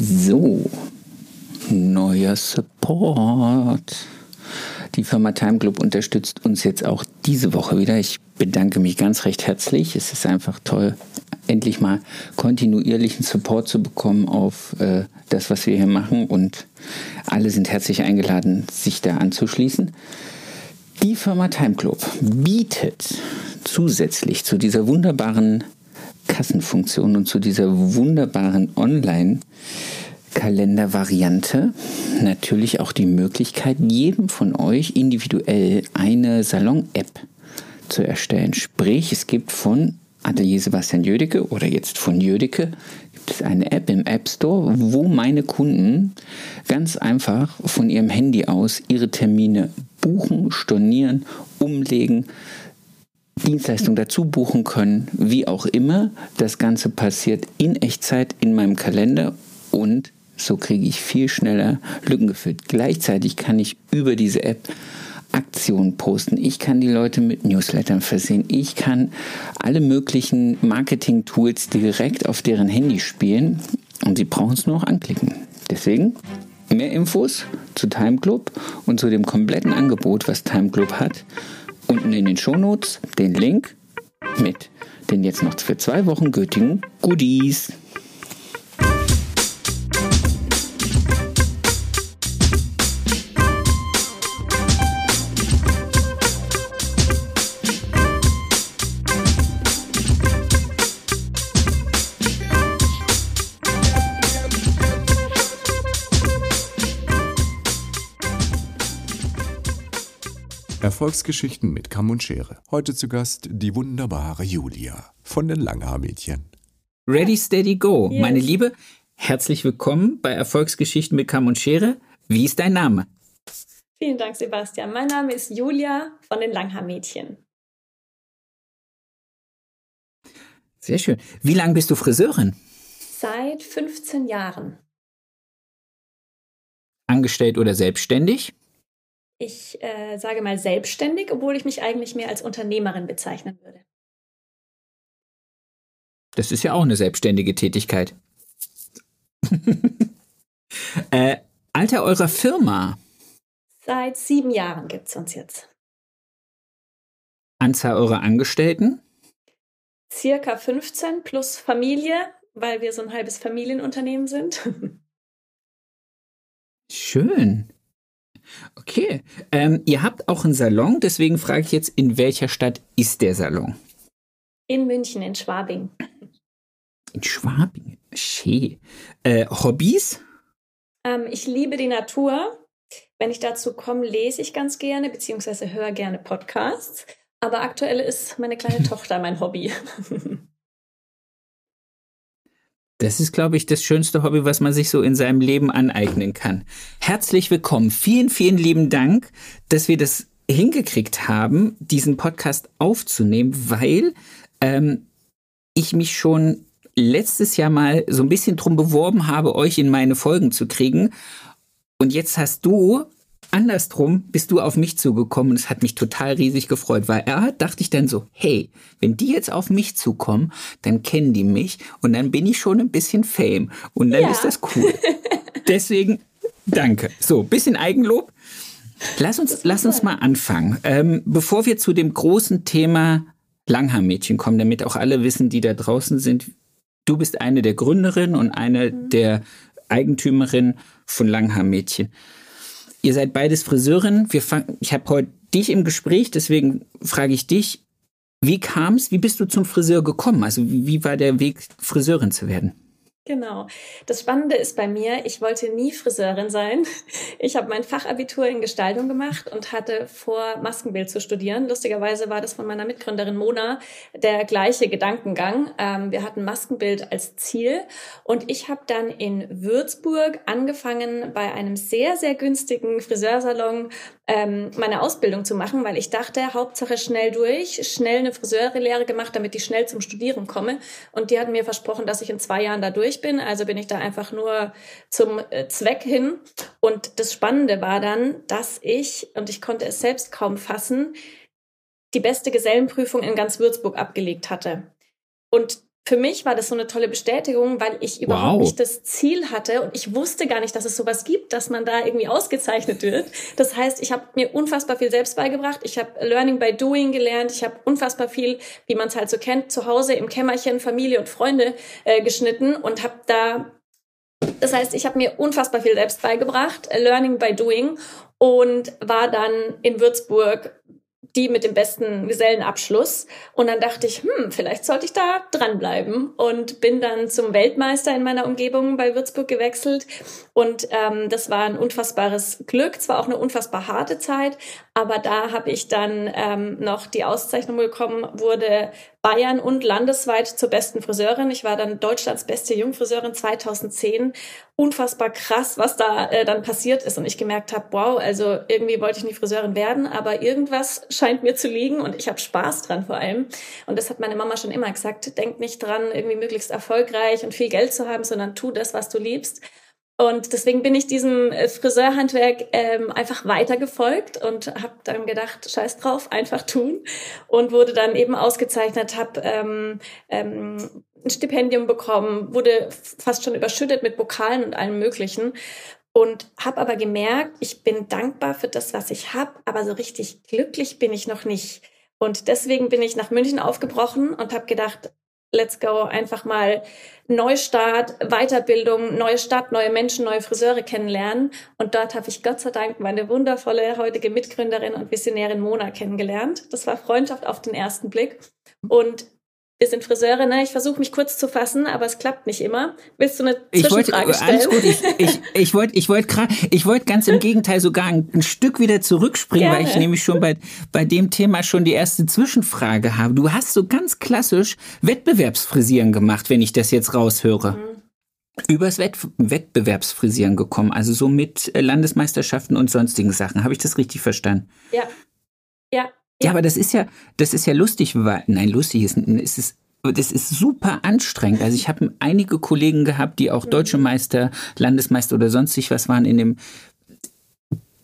So, neuer Support. Die Firma Time Club unterstützt uns jetzt auch diese Woche wieder. Ich bedanke mich ganz recht herzlich. Es ist einfach toll, endlich mal kontinuierlichen Support zu bekommen auf äh, das, was wir hier machen. Und alle sind herzlich eingeladen, sich da anzuschließen. Die Firma Time Club bietet zusätzlich zu dieser wunderbaren Kassenfunktion und zu dieser wunderbaren Online- Kalendervariante natürlich auch die Möglichkeit, jedem von euch individuell eine Salon-App zu erstellen. Sprich, es gibt von Atelier Sebastian Jödecke oder jetzt von Jödecke gibt es eine App im App Store, wo meine Kunden ganz einfach von ihrem Handy aus ihre Termine buchen, stornieren, umlegen, Dienstleistung dazu buchen können, wie auch immer. Das Ganze passiert in Echtzeit in meinem Kalender und so kriege ich viel schneller Lücken gefüllt. Gleichzeitig kann ich über diese App Aktionen posten. Ich kann die Leute mit Newslettern versehen. Ich kann alle möglichen Marketing-Tools direkt auf deren Handy spielen und sie brauchen es nur noch anklicken. Deswegen mehr Infos zu Time Club und zu dem kompletten Angebot, was Time Club hat. Unten in den Shownotes den Link mit den jetzt noch für zwei Wochen gültigen Goodies. Erfolgsgeschichten mit Kamm und Schere. Heute zu Gast die wunderbare Julia von den Langhaar-Mädchen. Ready, steady, go. Yes. Meine Liebe, herzlich willkommen bei Erfolgsgeschichten mit Kamm und Schere. Wie ist dein Name? Vielen Dank, Sebastian. Mein Name ist Julia von den Langhaar-Mädchen. Sehr schön. Wie lange bist du Friseurin? Seit 15 Jahren. Angestellt oder selbstständig? Ich äh, sage mal selbstständig, obwohl ich mich eigentlich mehr als Unternehmerin bezeichnen würde. Das ist ja auch eine selbstständige Tätigkeit. äh, Alter eurer Firma? Seit sieben Jahren gibt es uns jetzt. Anzahl eurer Angestellten? Circa 15 plus Familie, weil wir so ein halbes Familienunternehmen sind. Schön. Okay. Ähm, ihr habt auch einen Salon, deswegen frage ich jetzt, in welcher Stadt ist der Salon? In München, in Schwabing. In Schwabing? Schee. Äh, Hobbys? Ähm, ich liebe die Natur. Wenn ich dazu komme, lese ich ganz gerne, beziehungsweise höre gerne Podcasts. Aber aktuell ist meine kleine Tochter mein Hobby. Das ist, glaube ich, das schönste Hobby, was man sich so in seinem Leben aneignen kann. Herzlich willkommen. Vielen, vielen lieben Dank, dass wir das hingekriegt haben, diesen Podcast aufzunehmen, weil ähm, ich mich schon letztes Jahr mal so ein bisschen drum beworben habe, euch in meine Folgen zu kriegen. Und jetzt hast du andersrum bist du auf mich zugekommen und es hat mich total riesig gefreut, weil er dachte ich dann so, hey, wenn die jetzt auf mich zukommen, dann kennen die mich und dann bin ich schon ein bisschen Fame und dann ja. ist das cool. Deswegen danke. So, bisschen Eigenlob. Lass uns, lass uns mal anfangen. Ähm, bevor wir zu dem großen Thema Langhaarmädchen kommen, damit auch alle wissen, die da draußen sind, du bist eine der Gründerinnen und eine mhm. der Eigentümerinnen von Langhaarmädchen. Ihr seid beides Friseurinnen. Wir ich habe heute dich im Gespräch, deswegen frage ich dich, wie kam es, wie bist du zum Friseur gekommen? Also wie war der Weg, Friseurin zu werden? Genau. Das Spannende ist bei mir, ich wollte nie Friseurin sein. Ich habe mein Fachabitur in Gestaltung gemacht und hatte vor, Maskenbild zu studieren. Lustigerweise war das von meiner Mitgründerin Mona der gleiche Gedankengang. Ähm, wir hatten Maskenbild als Ziel und ich habe dann in Würzburg angefangen, bei einem sehr, sehr günstigen Friseursalon ähm, meine Ausbildung zu machen, weil ich dachte, Hauptsache schnell durch, schnell eine Friseurlehre gemacht, damit ich schnell zum Studieren komme. Und die hatten mir versprochen, dass ich in zwei Jahren da durch bin. Also bin ich da einfach nur zum äh, Zweck hin. Und das Spannende war dann, dass ich, und ich konnte es selbst kaum fassen, die beste Gesellenprüfung in ganz Würzburg abgelegt hatte. Und für mich war das so eine tolle Bestätigung, weil ich überhaupt wow. nicht das Ziel hatte und ich wusste gar nicht, dass es sowas gibt, dass man da irgendwie ausgezeichnet wird. Das heißt, ich habe mir unfassbar viel selbst beigebracht. Ich habe Learning by Doing gelernt. Ich habe unfassbar viel, wie man es halt so kennt, zu Hause im Kämmerchen Familie und Freunde äh, geschnitten und habe da das heißt, ich habe mir unfassbar viel selbst beigebracht, Learning by Doing und war dann in Würzburg die mit dem besten Gesellenabschluss. Und dann dachte ich, hm, vielleicht sollte ich da dranbleiben. Und bin dann zum Weltmeister in meiner Umgebung bei Würzburg gewechselt. Und ähm, das war ein unfassbares Glück. Zwar auch eine unfassbar harte Zeit, aber da habe ich dann ähm, noch die Auszeichnung bekommen, wurde Bayern und landesweit zur besten Friseurin. Ich war dann Deutschlands beste Jungfriseurin 2010. Unfassbar krass, was da äh, dann passiert ist und ich gemerkt habe, wow, also irgendwie wollte ich nicht Friseurin werden, aber irgendwas scheint mir zu liegen und ich habe Spaß dran vor allem. Und das hat meine Mama schon immer gesagt, denk nicht dran, irgendwie möglichst erfolgreich und viel Geld zu haben, sondern tu das, was du liebst. Und deswegen bin ich diesem äh, Friseurhandwerk ähm, einfach weitergefolgt und habe dann gedacht, scheiß drauf, einfach tun. Und wurde dann eben ausgezeichnet, habe ähm, ähm, ein Stipendium bekommen, wurde fast schon überschüttet mit Pokalen und allem Möglichen. Und habe aber gemerkt, ich bin dankbar für das, was ich habe, aber so richtig glücklich bin ich noch nicht. Und deswegen bin ich nach München aufgebrochen und habe gedacht, let's go, einfach mal Neustart, Weiterbildung, neue Stadt, neue Menschen, neue Friseure kennenlernen. Und dort habe ich Gott sei Dank meine wundervolle heutige Mitgründerin und Visionärin Mona kennengelernt. Das war Freundschaft auf den ersten Blick. Und wir sind Friseure, ne? Ich versuche mich kurz zu fassen, aber es klappt nicht immer. Willst du eine Zwischenfrage ich wollte, Alles gut. Ich, ich, ich wollte, ich wollte gerade, ich wollte ganz im Gegenteil sogar ein, ein Stück wieder zurückspringen, Gerne. weil ich nämlich schon bei bei dem Thema schon die erste Zwischenfrage habe. Du hast so ganz klassisch Wettbewerbsfrisieren gemacht, wenn ich das jetzt raushöre. Mhm. Übers Wett Wettbewerbsfrisieren gekommen, also so mit äh, Landesmeisterschaften und sonstigen Sachen. Habe ich das richtig verstanden? Ja. Ja, ja, aber das ist ja, das ist ja lustig, weil, nein, lustig ist, ist es, das ist super anstrengend. Also ich habe einige Kollegen gehabt, die auch deutsche Meister, Landesmeister oder sonstig was waren in dem,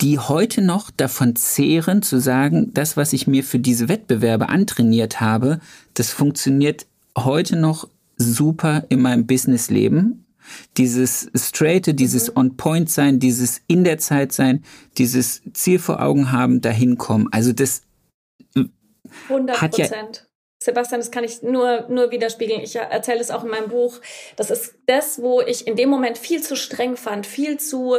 die heute noch davon zehren, zu sagen, das, was ich mir für diese Wettbewerbe antrainiert habe, das funktioniert heute noch super in meinem Businessleben. Dieses Straighte, dieses mhm. On-Point-Sein, dieses in der Zeit sein, dieses Ziel vor Augen haben, dahin kommen. Also das 100 Prozent. Sebastian, das kann ich nur, nur widerspiegeln. Ich erzähle es auch in meinem Buch. Das ist das, wo ich in dem Moment viel zu streng fand, viel zu,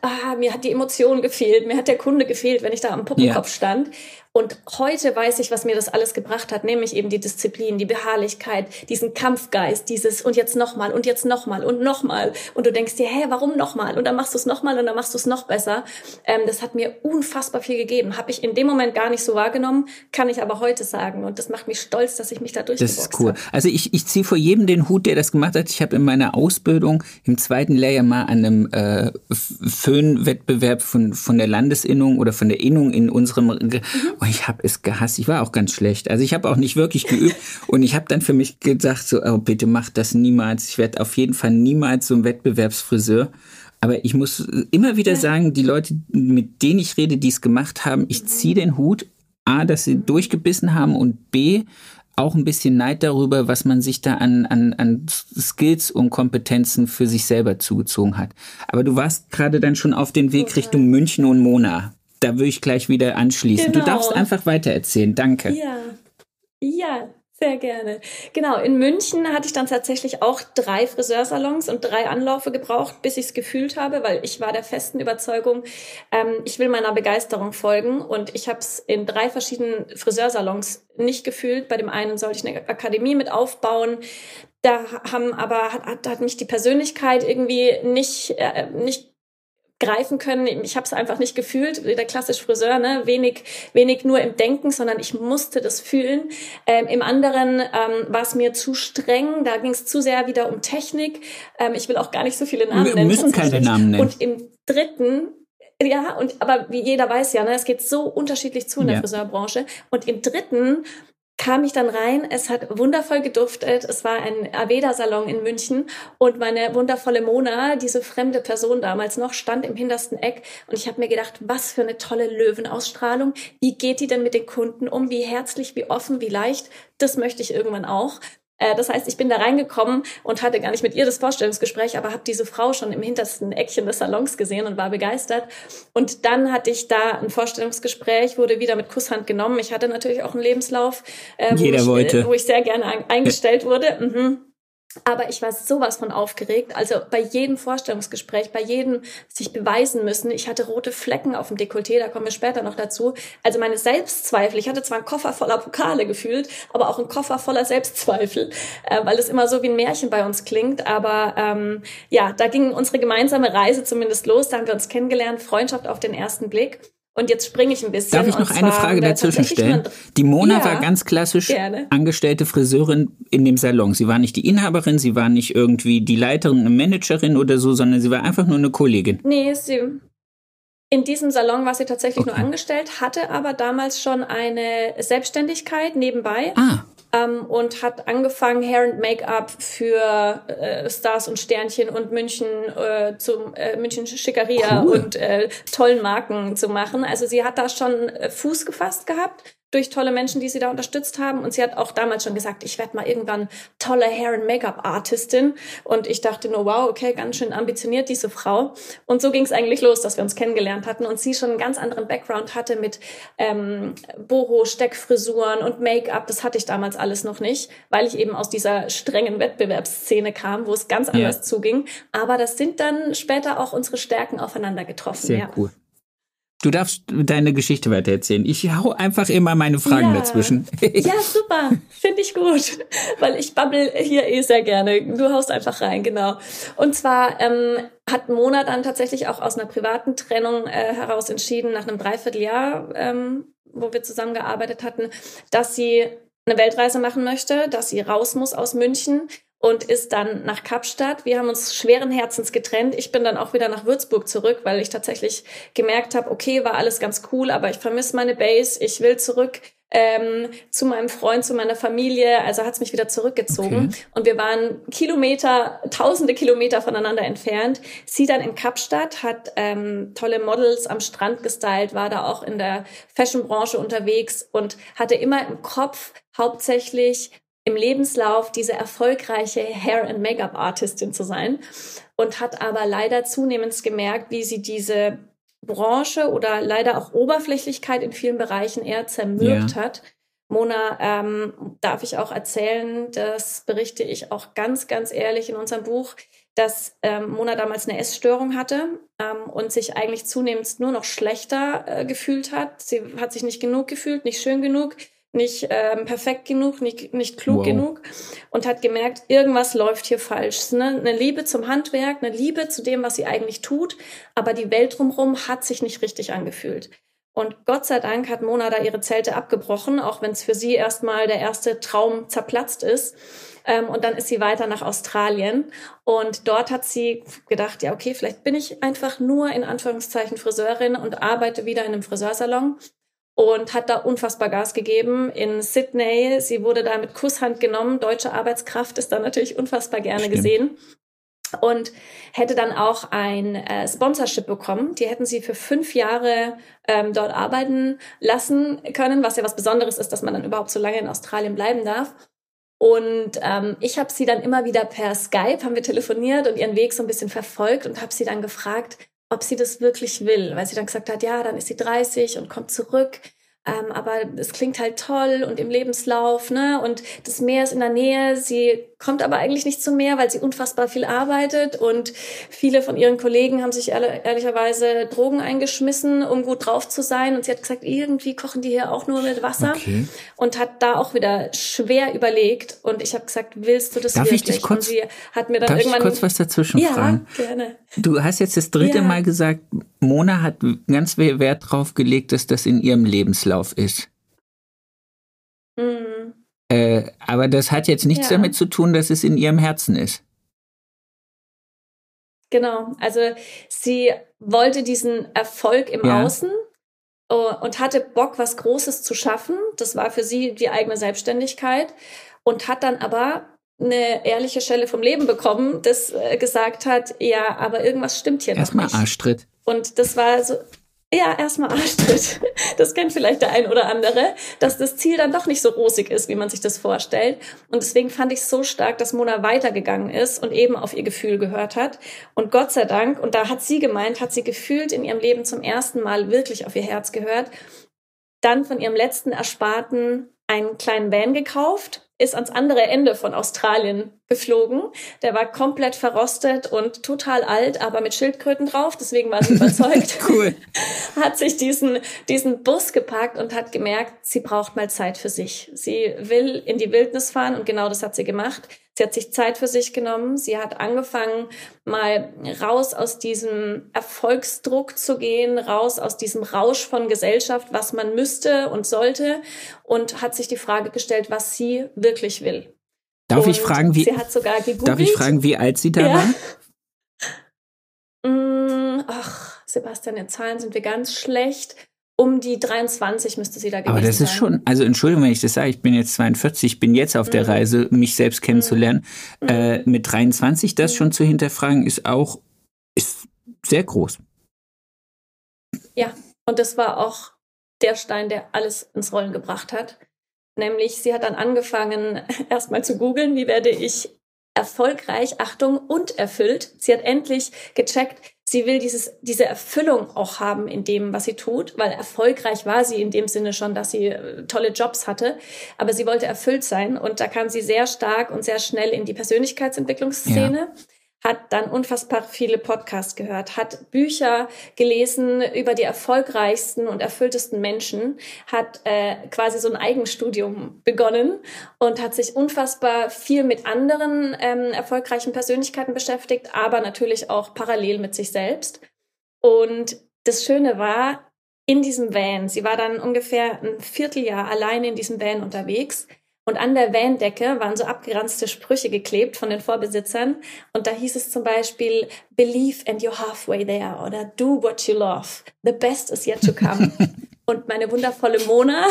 ah, mir hat die Emotion gefehlt, mir hat der Kunde gefehlt, wenn ich da am Puppenkopf ja. stand. Und heute weiß ich, was mir das alles gebracht hat, nämlich eben die Disziplin, die Beharrlichkeit, diesen Kampfgeist, dieses und jetzt nochmal und jetzt nochmal und nochmal. Und du denkst dir, hä, warum nochmal? Und dann machst du es nochmal und dann machst du es noch besser. Ähm, das hat mir unfassbar viel gegeben. Habe ich in dem Moment gar nicht so wahrgenommen, kann ich aber heute sagen. Und das macht mich stolz, dass ich mich da durchgeboxt Das ist cool. Hab. Also ich, ich ziehe vor jedem den Hut, der das gemacht hat. Ich habe in meiner Ausbildung im zweiten Lehrjahr mal an einem äh, Föhnwettbewerb von, von der Landesinnung oder von der Innung in unserem... Mhm. Und ich habe es gehasst. Ich war auch ganz schlecht. Also ich habe auch nicht wirklich geübt. und ich habe dann für mich gesagt, so, oh, bitte mach das niemals. Ich werde auf jeden Fall niemals so ein Wettbewerbsfriseur. Aber ich muss immer wieder sagen, die Leute, mit denen ich rede, die es gemacht haben, ich ziehe den Hut. A, dass sie durchgebissen haben und B, auch ein bisschen Neid darüber, was man sich da an, an, an Skills und Kompetenzen für sich selber zugezogen hat. Aber du warst gerade dann schon auf dem Weg Richtung München und Mona da würde ich gleich wieder anschließen. Genau. Du darfst einfach weitererzählen. Danke. Ja. Ja, sehr gerne. Genau, in München hatte ich dann tatsächlich auch drei Friseursalons und drei Anläufe gebraucht, bis ich es gefühlt habe, weil ich war der festen Überzeugung, ähm, ich will meiner Begeisterung folgen und ich habe es in drei verschiedenen Friseursalons nicht gefühlt. Bei dem einen sollte ich eine Akademie mit aufbauen. Da haben aber hat, hat mich die Persönlichkeit irgendwie nicht äh, nicht greifen können. Ich habe es einfach nicht gefühlt, der klassische Friseur, ne? wenig, wenig nur im Denken, sondern ich musste das fühlen. Ähm, Im anderen ähm, war es mir zu streng, da ging es zu sehr wieder um Technik. Ähm, ich will auch gar nicht so viele Namen Wir nennen. Wir müssen keine Namen nennen. Und im dritten ja, und aber wie jeder weiß ja, ne, es geht so unterschiedlich zu in der ja. Friseurbranche. Und im dritten kam ich dann rein. Es hat wundervoll geduftet. Es war ein Aveda-Salon in München und meine wundervolle Mona, diese fremde Person damals noch, stand im hintersten Eck und ich habe mir gedacht, was für eine tolle Löwenausstrahlung. Wie geht die denn mit den Kunden um? Wie herzlich, wie offen, wie leicht? Das möchte ich irgendwann auch. Äh, das heißt, ich bin da reingekommen und hatte gar nicht mit ihr das Vorstellungsgespräch, aber habe diese Frau schon im hintersten Eckchen des Salons gesehen und war begeistert. Und dann hatte ich da ein Vorstellungsgespräch, wurde wieder mit Kusshand genommen. Ich hatte natürlich auch einen Lebenslauf, äh, wo, ich, äh, wo, ich, sehr gerne eingestellt wurde. Mhm. Aber ich war sowas von aufgeregt. Also bei jedem Vorstellungsgespräch, bei jedem sich beweisen müssen. Ich hatte rote Flecken auf dem Dekolleté, da kommen wir später noch dazu. Also meine Selbstzweifel. Ich hatte zwar einen Koffer voller Pokale gefühlt, aber auch einen Koffer voller Selbstzweifel, äh, weil es immer so wie ein Märchen bei uns klingt. Aber ähm, ja, da ging unsere gemeinsame Reise zumindest los. Da haben wir uns kennengelernt, Freundschaft auf den ersten Blick. Und jetzt springe ich ein bisschen. Darf ich noch eine Frage dazwischen stellen? Die Mona ja, war ganz klassisch gerne. angestellte Friseurin in dem Salon. Sie war nicht die Inhaberin, sie war nicht irgendwie die Leiterin, eine Managerin oder so, sondern sie war einfach nur eine Kollegin. Nee, sie, in diesem Salon war sie tatsächlich okay. nur angestellt, hatte aber damals schon eine Selbstständigkeit nebenbei. Ah ähm, und hat angefangen, Hair and Make-up für äh, Stars und Sternchen und München äh, zum äh, München Schickeria cool. und äh, tollen Marken zu machen. Also sie hat da schon äh, Fuß gefasst gehabt durch tolle Menschen, die sie da unterstützt haben. Und sie hat auch damals schon gesagt, ich werde mal irgendwann tolle Hair- and Make-up-Artistin. Und ich dachte nur, wow, okay, ganz schön ambitioniert diese Frau. Und so ging es eigentlich los, dass wir uns kennengelernt hatten und sie schon einen ganz anderen Background hatte mit ähm, Boho, Steckfrisuren und Make-up. Das hatte ich damals alles noch nicht, weil ich eben aus dieser strengen Wettbewerbsszene kam, wo es ganz anders ja. zuging. Aber das sind dann später auch unsere Stärken aufeinander getroffen. Sehr ja. cool. Du darfst deine Geschichte weitererzählen. Ich hau einfach immer meine Fragen ja. dazwischen. ja, super. Finde ich gut. Weil ich babbel hier eh sehr gerne. Du haust einfach rein, genau. Und zwar ähm, hat Mona dann tatsächlich auch aus einer privaten Trennung äh, heraus entschieden, nach einem Dreivierteljahr, ähm, wo wir zusammengearbeitet hatten, dass sie eine Weltreise machen möchte, dass sie raus muss aus München, und ist dann nach Kapstadt. Wir haben uns schweren Herzens getrennt. Ich bin dann auch wieder nach Würzburg zurück, weil ich tatsächlich gemerkt habe, okay, war alles ganz cool, aber ich vermisse meine Base. Ich will zurück ähm, zu meinem Freund, zu meiner Familie. Also hat es mich wieder zurückgezogen. Okay. Und wir waren Kilometer, tausende Kilometer voneinander entfernt. Sie dann in Kapstadt, hat ähm, tolle Models am Strand gestylt, war da auch in der Fashionbranche unterwegs und hatte immer im Kopf hauptsächlich im Lebenslauf diese erfolgreiche Hair- and Make-up-Artistin zu sein und hat aber leider zunehmend gemerkt, wie sie diese Branche oder leider auch Oberflächlichkeit in vielen Bereichen eher zermürbt ja. hat. Mona, ähm, darf ich auch erzählen, das berichte ich auch ganz, ganz ehrlich in unserem Buch, dass ähm, Mona damals eine Essstörung hatte ähm, und sich eigentlich zunehmend nur noch schlechter äh, gefühlt hat. Sie hat sich nicht genug gefühlt, nicht schön genug nicht ähm, perfekt genug, nicht, nicht klug wow. genug und hat gemerkt, irgendwas läuft hier falsch. Ne? Eine Liebe zum Handwerk, eine Liebe zu dem, was sie eigentlich tut, aber die Welt drumherum hat sich nicht richtig angefühlt. Und Gott sei Dank hat Mona da ihre Zelte abgebrochen, auch wenn es für sie erstmal der erste Traum zerplatzt ist. Ähm, und dann ist sie weiter nach Australien. Und dort hat sie gedacht, ja, okay, vielleicht bin ich einfach nur in Anführungszeichen Friseurin und arbeite wieder in einem Friseursalon und hat da unfassbar Gas gegeben in Sydney. Sie wurde da mit Kusshand genommen. Deutsche Arbeitskraft ist da natürlich unfassbar gerne Stimmt. gesehen. Und hätte dann auch ein äh, Sponsorship bekommen. Die hätten sie für fünf Jahre ähm, dort arbeiten lassen können, was ja was Besonderes ist, dass man dann überhaupt so lange in Australien bleiben darf. Und ähm, ich habe sie dann immer wieder per Skype, haben wir telefoniert und ihren Weg so ein bisschen verfolgt und habe sie dann gefragt, ob sie das wirklich will, weil sie dann gesagt hat, ja, dann ist sie 30 und kommt zurück ähm, aber es klingt halt toll und im Lebenslauf, ne? Und das Meer ist in der Nähe. Sie kommt aber eigentlich nicht zum Meer, weil sie unfassbar viel arbeitet und viele von ihren Kollegen haben sich ehrlicherweise Drogen eingeschmissen, um gut drauf zu sein. Und sie hat gesagt, irgendwie kochen die hier auch nur mit Wasser okay. und hat da auch wieder schwer überlegt. Und ich habe gesagt, willst du das darf wirklich? Ich dich kurz, und sie hat mir dann darf irgendwann ich kurz was dazwischen ja, fragen? Gerne. Du hast jetzt das dritte ja. Mal gesagt, Mona hat ganz viel Wert drauf gelegt, dass das in ihrem Lebenslauf ist. Mhm. Äh, aber das hat jetzt nichts ja. damit zu tun, dass es in ihrem Herzen ist. Genau, also sie wollte diesen Erfolg im ja. Außen uh, und hatte Bock, was Großes zu schaffen. Das war für sie die eigene Selbstständigkeit und hat dann aber eine ehrliche Stelle vom Leben bekommen, das äh, gesagt hat, ja, aber irgendwas stimmt hier Erstmal noch nicht. Arschtritt. Und das war so, ja, erstmal Arschtritt. Das kennt vielleicht der ein oder andere, dass das Ziel dann doch nicht so rosig ist, wie man sich das vorstellt. Und deswegen fand ich es so stark, dass Mona weitergegangen ist und eben auf ihr Gefühl gehört hat. Und Gott sei Dank, und da hat sie gemeint, hat sie gefühlt in ihrem Leben zum ersten Mal wirklich auf ihr Herz gehört, dann von ihrem letzten Ersparten einen kleinen Van gekauft ist ans andere Ende von Australien geflogen. Der war komplett verrostet und total alt, aber mit Schildkröten drauf. Deswegen war sie überzeugt. cool. Hat sich diesen, diesen Bus gepackt und hat gemerkt, sie braucht mal Zeit für sich. Sie will in die Wildnis fahren und genau das hat sie gemacht. Sie hat sich Zeit für sich genommen. Sie hat angefangen, mal raus aus diesem Erfolgsdruck zu gehen, raus aus diesem Rausch von Gesellschaft, was man müsste und sollte und hat sich die Frage gestellt, was sie wirklich will. Darf und ich fragen, wie, darf ich fragen, wie alt sie da ja. war? Mm, ach, Sebastian, in Zahlen sind wir ganz schlecht um die 23 müsste sie da gewesen sein. Aber das ist sein. schon, also Entschuldigung, wenn ich das sage, ich bin jetzt 42, ich bin jetzt auf der mhm. Reise, mich selbst kennenzulernen. Mhm. Äh, mit 23 das mhm. schon zu hinterfragen, ist auch ist sehr groß. Ja, und das war auch der Stein, der alles ins Rollen gebracht hat. Nämlich, sie hat dann angefangen, erstmal zu googeln, wie werde ich erfolgreich, Achtung, und erfüllt. Sie hat endlich gecheckt, sie will dieses, diese Erfüllung auch haben in dem, was sie tut, weil erfolgreich war sie in dem Sinne schon, dass sie äh, tolle Jobs hatte, aber sie wollte erfüllt sein und da kam sie sehr stark und sehr schnell in die Persönlichkeitsentwicklungsszene. Ja hat dann unfassbar viele Podcasts gehört, hat Bücher gelesen über die erfolgreichsten und erfülltesten Menschen, hat äh, quasi so ein Eigenstudium begonnen und hat sich unfassbar viel mit anderen ähm, erfolgreichen Persönlichkeiten beschäftigt, aber natürlich auch parallel mit sich selbst. Und das Schöne war, in diesem Van, sie war dann ungefähr ein Vierteljahr alleine in diesem Van unterwegs, und an der Van-Decke waren so abgeranzte Sprüche geklebt von den Vorbesitzern. Und da hieß es zum Beispiel, believe and you're halfway there oder do what you love. The best is yet to come. und meine wundervolle Mona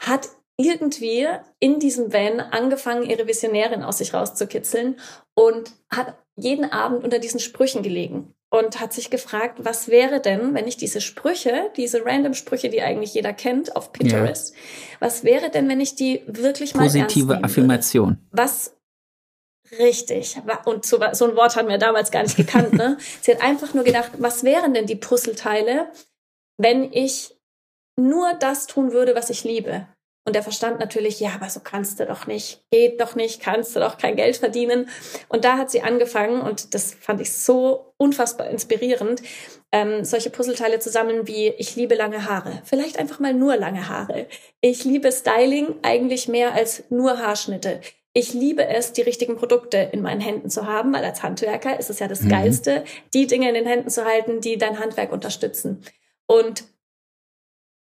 hat irgendwie in diesem Van angefangen, ihre Visionärin aus sich rauszukitzeln und hat jeden Abend unter diesen Sprüchen gelegen und hat sich gefragt, was wäre denn, wenn ich diese Sprüche, diese random Sprüche, die eigentlich jeder kennt auf Pinterest, ja. was wäre denn, wenn ich die wirklich mal positive Affirmation? Würde? Was richtig und so, so ein Wort haben wir damals gar nicht gekannt. Ne? Sie hat einfach nur gedacht, was wären denn die Puzzleteile, wenn ich nur das tun würde, was ich liebe? Und der Verstand natürlich, ja, aber so kannst du doch nicht, geht doch nicht, kannst du doch kein Geld verdienen. Und da hat sie angefangen, und das fand ich so unfassbar inspirierend, ähm, solche Puzzleteile zu sammeln wie ich liebe lange Haare. Vielleicht einfach mal nur lange Haare. Ich liebe Styling eigentlich mehr als nur Haarschnitte. Ich liebe es, die richtigen Produkte in meinen Händen zu haben, weil als Handwerker ist es ja das mhm. Geilste, die Dinge in den Händen zu halten, die dein Handwerk unterstützen. Und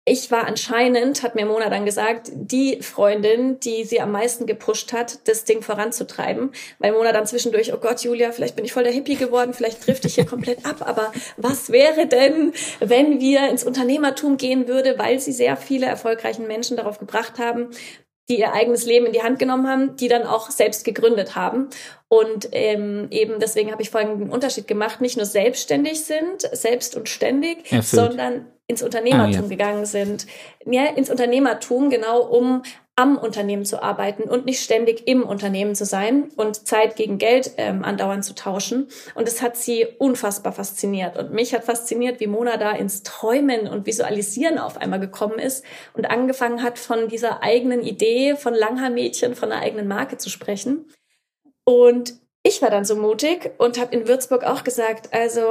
ich war anscheinend, hat mir Mona dann gesagt, die Freundin, die sie am meisten gepusht hat, das Ding voranzutreiben. Weil Mona dann zwischendurch, oh Gott, Julia, vielleicht bin ich voll der Hippie geworden, vielleicht trifft ich hier komplett ab. Aber was wäre denn, wenn wir ins Unternehmertum gehen würde, weil sie sehr viele erfolgreichen Menschen darauf gebracht haben, die ihr eigenes Leben in die Hand genommen haben, die dann auch selbst gegründet haben. Und ähm, eben deswegen habe ich folgenden Unterschied gemacht, nicht nur selbstständig sind, selbst und ständig, Erfüllt. sondern ins Unternehmertum ah, ja. gegangen sind. Ja, ins Unternehmertum, genau um am Unternehmen zu arbeiten und nicht ständig im Unternehmen zu sein und Zeit gegen Geld ähm, andauernd zu tauschen. Und es hat sie unfassbar fasziniert. Und mich hat fasziniert, wie Mona da ins Träumen und Visualisieren auf einmal gekommen ist und angefangen hat, von dieser eigenen Idee, von Langhaar-Mädchen, von einer eigenen Marke zu sprechen. Und ich war dann so mutig und habe in Würzburg auch gesagt, also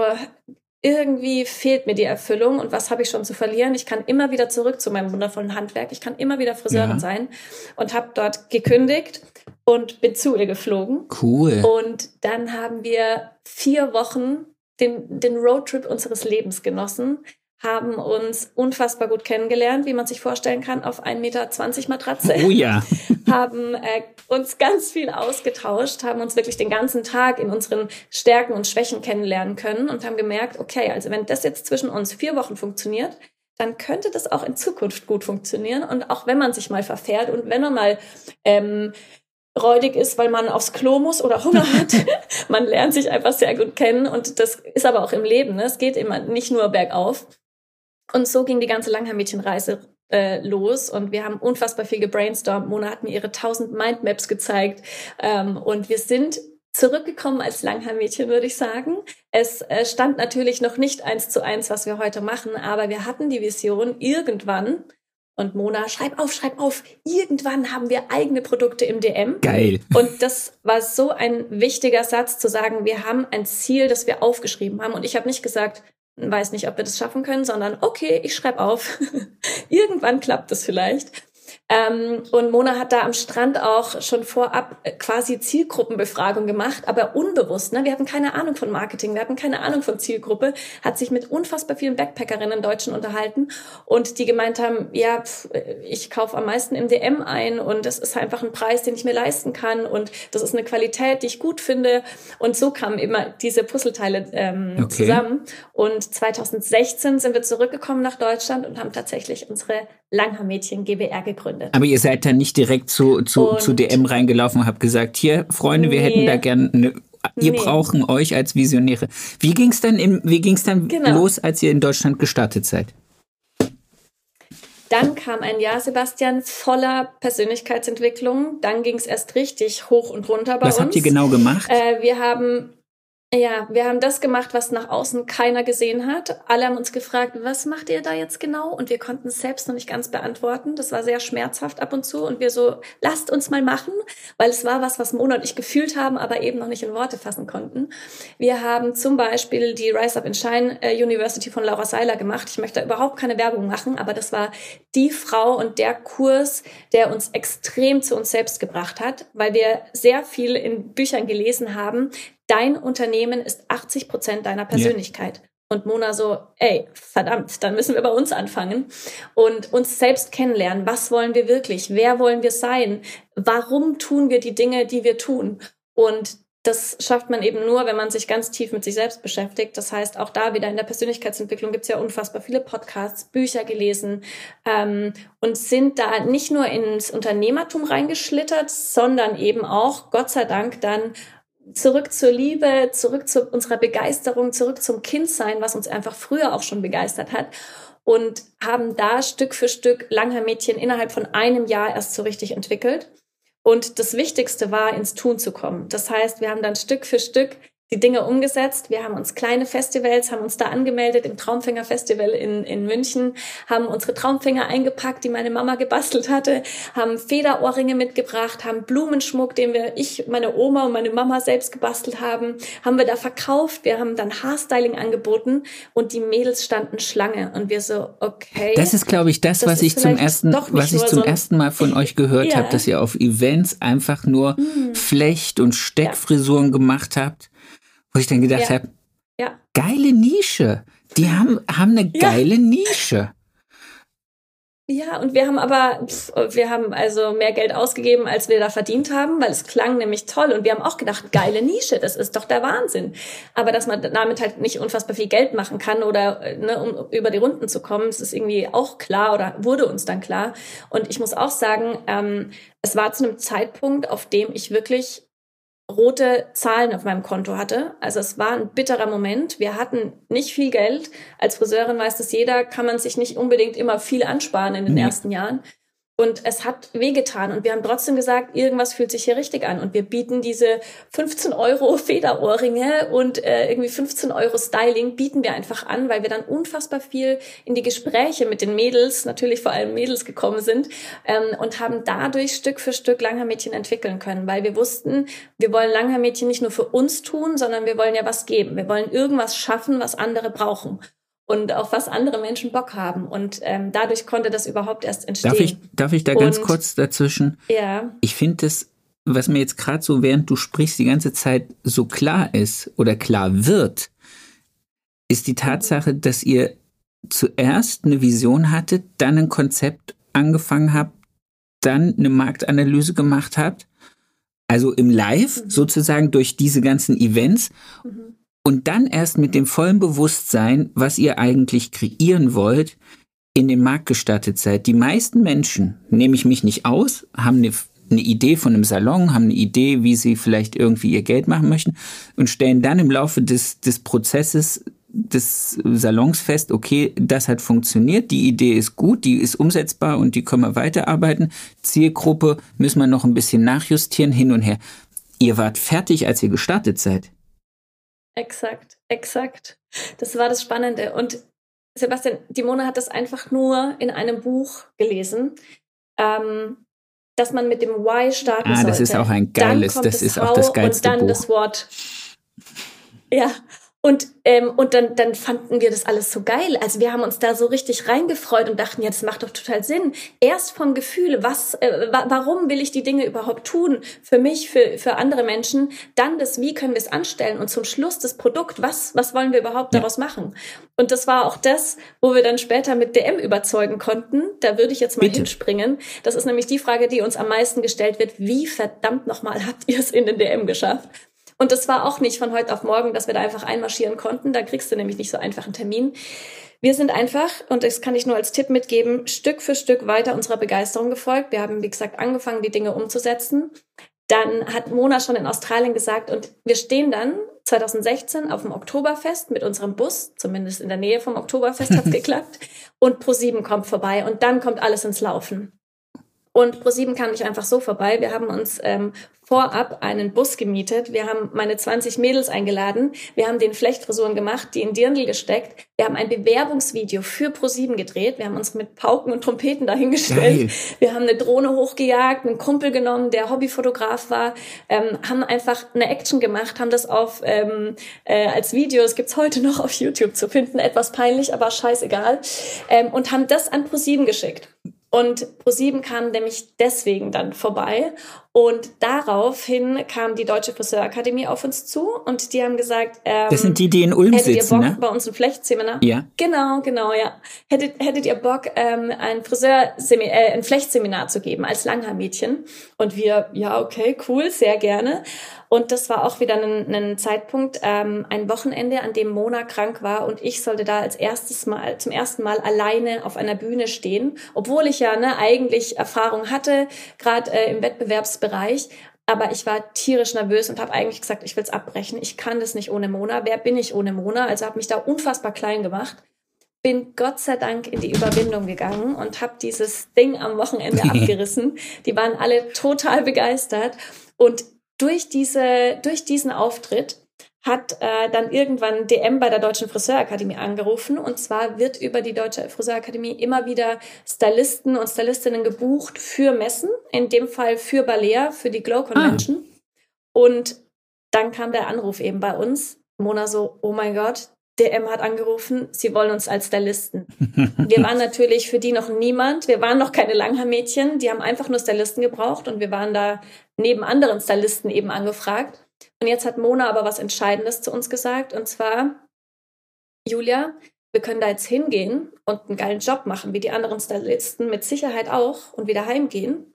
irgendwie fehlt mir die Erfüllung und was habe ich schon zu verlieren? Ich kann immer wieder zurück zu meinem wundervollen Handwerk. Ich kann immer wieder Friseurin ja. sein und habe dort gekündigt und bin zu ihr geflogen. Cool. Und dann haben wir vier Wochen den, den Roadtrip unseres Lebens genossen haben uns unfassbar gut kennengelernt, wie man sich vorstellen kann, auf 1,20 Meter Matratze. Oh ja. haben äh, uns ganz viel ausgetauscht, haben uns wirklich den ganzen Tag in unseren Stärken und Schwächen kennenlernen können und haben gemerkt, okay, also wenn das jetzt zwischen uns vier Wochen funktioniert, dann könnte das auch in Zukunft gut funktionieren. Und auch wenn man sich mal verfährt und wenn man mal ähm, räudig ist, weil man aufs Klo muss oder Hunger hat. man lernt sich einfach sehr gut kennen und das ist aber auch im Leben. Ne? Es geht immer nicht nur bergauf. Und so ging die ganze Langhaar-Mädchenreise äh, los und wir haben unfassbar viel gebrainstormt. Mona hat mir ihre 1000 Mindmaps gezeigt ähm, und wir sind zurückgekommen als Langhaar-Mädchen, würde ich sagen. Es äh, stand natürlich noch nicht eins zu eins, was wir heute machen, aber wir hatten die Vision, irgendwann und Mona, schreib auf, schreib auf. Irgendwann haben wir eigene Produkte im DM. Geil. Und das war so ein wichtiger Satz zu sagen, wir haben ein Ziel, das wir aufgeschrieben haben. Und ich habe nicht gesagt, weiß nicht, ob wir das schaffen können, sondern okay, ich schreibe auf. Irgendwann klappt das vielleicht. Ähm, und Mona hat da am Strand auch schon vorab äh, quasi Zielgruppenbefragung gemacht, aber unbewusst. Ne? Wir hatten keine Ahnung von Marketing, wir hatten keine Ahnung von Zielgruppe, hat sich mit unfassbar vielen Backpackerinnen Deutschen unterhalten und die gemeint haben, ja, pf, ich kaufe am meisten im DM ein und das ist einfach ein Preis, den ich mir leisten kann und das ist eine Qualität, die ich gut finde. Und so kamen immer diese Puzzleteile ähm, okay. zusammen. Und 2016 sind wir zurückgekommen nach Deutschland und haben tatsächlich unsere Langhaar-Mädchen GBR gegründet. Aber ihr seid dann nicht direkt zu, zu, zu DM reingelaufen und habt gesagt, hier, Freunde, wir nee. hätten da gerne eine wir nee. brauchen euch als Visionäre. Wie ging es dann, im, wie ging's dann genau. los, als ihr in Deutschland gestartet seid? Dann kam ein Jahr, Sebastian, voller Persönlichkeitsentwicklung. Dann ging es erst richtig hoch und runter bei Was uns. Was habt ihr genau gemacht? Äh, wir haben ja, wir haben das gemacht, was nach außen keiner gesehen hat. Alle haben uns gefragt, was macht ihr da jetzt genau? Und wir konnten es selbst noch nicht ganz beantworten. Das war sehr schmerzhaft ab und zu. Und wir so, lasst uns mal machen, weil es war was, was Mona und ich gefühlt haben, aber eben noch nicht in Worte fassen konnten. Wir haben zum Beispiel die Rise Up in Shine äh, University von Laura Seiler gemacht. Ich möchte da überhaupt keine Werbung machen, aber das war die Frau und der Kurs, der uns extrem zu uns selbst gebracht hat, weil wir sehr viel in Büchern gelesen haben, dein Unternehmen ist 80 Prozent deiner Persönlichkeit. Ja. Und Mona so, ey, verdammt, dann müssen wir bei uns anfangen und uns selbst kennenlernen. Was wollen wir wirklich? Wer wollen wir sein? Warum tun wir die Dinge, die wir tun? Und das schafft man eben nur, wenn man sich ganz tief mit sich selbst beschäftigt. Das heißt, auch da wieder in der Persönlichkeitsentwicklung gibt es ja unfassbar viele Podcasts, Bücher gelesen ähm, und sind da nicht nur ins Unternehmertum reingeschlittert, sondern eben auch, Gott sei Dank, dann zurück zur Liebe, zurück zu unserer Begeisterung, zurück zum Kindsein, was uns einfach früher auch schon begeistert hat und haben da Stück für Stück Langhaar-Mädchen innerhalb von einem Jahr erst so richtig entwickelt. Und das Wichtigste war, ins Tun zu kommen. Das heißt, wir haben dann Stück für Stück die Dinge umgesetzt. Wir haben uns kleine Festivals, haben uns da angemeldet im Traumfänger Festival in, in München, haben unsere Traumfänger eingepackt, die meine Mama gebastelt hatte, haben Federohrringe mitgebracht, haben Blumenschmuck, den wir, ich, meine Oma und meine Mama selbst gebastelt haben, haben wir da verkauft. Wir haben dann Haarstyling angeboten und die Mädels standen Schlange und wir so, okay. Das ist, glaube ich, das, das was ich zum ersten, was ich zum so ersten Mal von euch gehört ja. habe, dass ihr auf Events einfach nur hm. Flecht- und Steckfrisuren ja. gemacht habt wo ich dann gedacht ja. habe, ja. geile Nische. Die haben, haben eine geile Nische. Ja, und wir haben aber, pff, wir haben also mehr Geld ausgegeben, als wir da verdient haben, weil es klang nämlich toll. Und wir haben auch gedacht, geile Nische, das ist doch der Wahnsinn. Aber dass man damit halt nicht unfassbar viel Geld machen kann oder ne, um über die Runden zu kommen, das ist irgendwie auch klar oder wurde uns dann klar. Und ich muss auch sagen, ähm, es war zu einem Zeitpunkt, auf dem ich wirklich rote Zahlen auf meinem Konto hatte. Also es war ein bitterer Moment. Wir hatten nicht viel Geld. Als Friseurin weiß das jeder, kann man sich nicht unbedingt immer viel ansparen in den mhm. ersten Jahren. Und es hat wehgetan. Und wir haben trotzdem gesagt, irgendwas fühlt sich hier richtig an. Und wir bieten diese 15 Euro Federohrringe und äh, irgendwie 15 Euro Styling bieten wir einfach an, weil wir dann unfassbar viel in die Gespräche mit den Mädels, natürlich vor allem Mädels gekommen sind ähm, und haben dadurch Stück für Stück Langhaarmädchen entwickeln können, weil wir wussten, wir wollen Langhaarmädchen nicht nur für uns tun, sondern wir wollen ja was geben. Wir wollen irgendwas schaffen, was andere brauchen und auf was andere Menschen Bock haben. Und ähm, dadurch konnte das überhaupt erst entstehen. Darf ich, darf ich da und, ganz kurz dazwischen? Ja. Ich finde das, was mir jetzt gerade so, während du sprichst, die ganze Zeit so klar ist oder klar wird, ist die Tatsache, dass ihr zuerst eine Vision hattet, dann ein Konzept angefangen habt, dann eine Marktanalyse gemacht habt, also im Live mhm. sozusagen durch diese ganzen Events mhm und dann erst mit dem vollen Bewusstsein, was ihr eigentlich kreieren wollt, in den Markt gestattet seid. Die meisten Menschen, nehme ich mich nicht aus, haben eine, eine Idee von einem Salon, haben eine Idee, wie sie vielleicht irgendwie ihr Geld machen möchten und stellen dann im Laufe des, des Prozesses des Salons fest, okay, das hat funktioniert, die Idee ist gut, die ist umsetzbar und die können wir weiterarbeiten. Zielgruppe müssen wir noch ein bisschen nachjustieren, hin und her. Ihr wart fertig, als ihr gestartet seid. Exakt, exakt. Das war das Spannende. Und Sebastian, die Mona hat das einfach nur in einem Buch gelesen. Ähm, dass man mit dem Why starten ah, sollte. Ah, das ist auch ein geiles, das, das ist auch das geilste Und dann Buch. das Wort. Ja, und, ähm, und dann, dann fanden wir das alles so geil. Also wir haben uns da so richtig reingefreut und dachten, ja, das macht doch total Sinn. Erst vom Gefühl, was, äh, wa warum will ich die Dinge überhaupt tun? Für mich, für, für andere Menschen. Dann das, wie können wir es anstellen? Und zum Schluss das Produkt, was, was wollen wir überhaupt daraus machen? Und das war auch das, wo wir dann später mit DM überzeugen konnten. Da würde ich jetzt mal Bitte. hinspringen. Das ist nämlich die Frage, die uns am meisten gestellt wird. Wie verdammt nochmal habt ihr es in den DM geschafft? Und das war auch nicht von heute auf morgen, dass wir da einfach einmarschieren konnten. Da kriegst du nämlich nicht so einfach einen Termin. Wir sind einfach, und das kann ich nur als Tipp mitgeben, Stück für Stück weiter unserer Begeisterung gefolgt. Wir haben, wie gesagt, angefangen, die Dinge umzusetzen. Dann hat Mona schon in Australien gesagt, und wir stehen dann 2016 auf dem Oktoberfest mit unserem Bus, zumindest in der Nähe vom Oktoberfest hat's geklappt, und Pro7 kommt vorbei und dann kommt alles ins Laufen. Und ProSieben kam nicht einfach so vorbei. Wir haben uns ähm, vorab einen Bus gemietet. Wir haben meine 20 Mädels eingeladen. Wir haben den Flechtfrisuren gemacht, die in Dirndl gesteckt. Wir haben ein Bewerbungsvideo für ProSieben gedreht. Wir haben uns mit Pauken und Trompeten dahingestellt. Geil. Wir haben eine Drohne hochgejagt, einen Kumpel genommen, der Hobbyfotograf war, ähm, haben einfach eine Action gemacht, haben das auf ähm, äh, als Video, es gibt's heute noch auf YouTube zu finden, etwas peinlich, aber scheißegal, ähm, und haben das an ProSieben geschickt. Und ProSieben kam nämlich deswegen dann vorbei. Und daraufhin kam die Deutsche Friseurakademie auf uns zu und die haben gesagt, ähm, das sind die, die in Ulm hättet sitzen, ihr Bock ne? bei uns ein Flechtseminar? Ja. Genau, genau, ja. Hättet, hättet ihr Bock, ähm, ein Friseur, äh, ein Flechtseminar zu geben als Langhaarmädchen? Und wir, ja, okay, cool, sehr gerne. Und das war auch wieder ein, ein Zeitpunkt, ähm, ein Wochenende, an dem Mona krank war und ich sollte da als erstes Mal, zum ersten Mal alleine auf einer Bühne stehen, obwohl ich ja ne, eigentlich Erfahrung hatte, gerade äh, im Wettbewerbsbereich. Aber ich war tierisch nervös und habe eigentlich gesagt, ich will's abbrechen. Ich kann das nicht ohne Mona. Wer bin ich ohne Mona? Also habe mich da unfassbar klein gemacht bin Gott sei Dank in die Überwindung gegangen und habe dieses Ding am Wochenende abgerissen. Die waren alle total begeistert und durch, diese, durch diesen Auftritt hat äh, dann irgendwann DM bei der Deutschen Friseurakademie angerufen. Und zwar wird über die Deutsche Friseurakademie immer wieder Stylisten und Stylistinnen gebucht für Messen, in dem Fall für Balea, für die Glow Convention. Ah. Und dann kam der Anruf eben bei uns. Mona so, oh mein Gott, DM hat angerufen, sie wollen uns als Stylisten. Wir waren natürlich für die noch niemand. Wir waren noch keine Langhaarmädchen. Die haben einfach nur Stylisten gebraucht und wir waren da neben anderen Stylisten eben angefragt. Und jetzt hat Mona aber was Entscheidendes zu uns gesagt und zwar, Julia, wir können da jetzt hingehen und einen geilen Job machen, wie die anderen Stylisten mit Sicherheit auch und wieder heimgehen.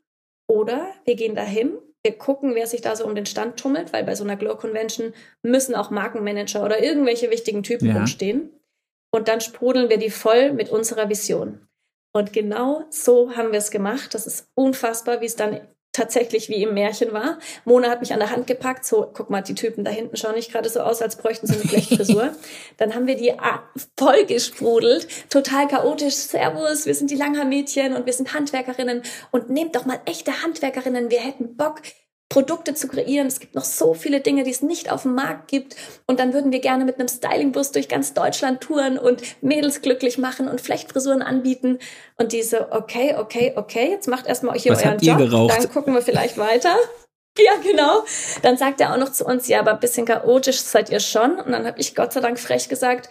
Oder wir gehen dahin wir gucken, wer sich da so um den Stand tummelt, weil bei so einer Glow Convention müssen auch Markenmanager oder irgendwelche wichtigen Typen ja. rumstehen. Und dann sprudeln wir die voll mit unserer Vision. Und genau so haben wir es gemacht. Das ist unfassbar, wie es dann tatsächlich wie im Märchen war. Mona hat mich an der Hand gepackt, so, guck mal, die Typen da hinten schauen nicht gerade so aus, als bräuchten sie eine Flechtfrisur. Dann haben wir die voll gesprudelt, total chaotisch, Servus, wir sind die Langhaar-Mädchen und wir sind Handwerkerinnen und nehmt doch mal echte Handwerkerinnen, wir hätten Bock, Produkte zu kreieren. Es gibt noch so viele Dinge, die es nicht auf dem Markt gibt. Und dann würden wir gerne mit einem Stylingbus durch ganz Deutschland touren und Mädels glücklich machen und Flechtfrisuren anbieten. Und diese, okay, okay, okay, jetzt macht erstmal euch hier Was euren habt ihr Job. Geraucht? Dann gucken wir vielleicht weiter. Ja, genau. Dann sagt er auch noch zu uns, ja, aber ein bisschen chaotisch seid ihr schon. Und dann habe ich Gott sei Dank frech gesagt,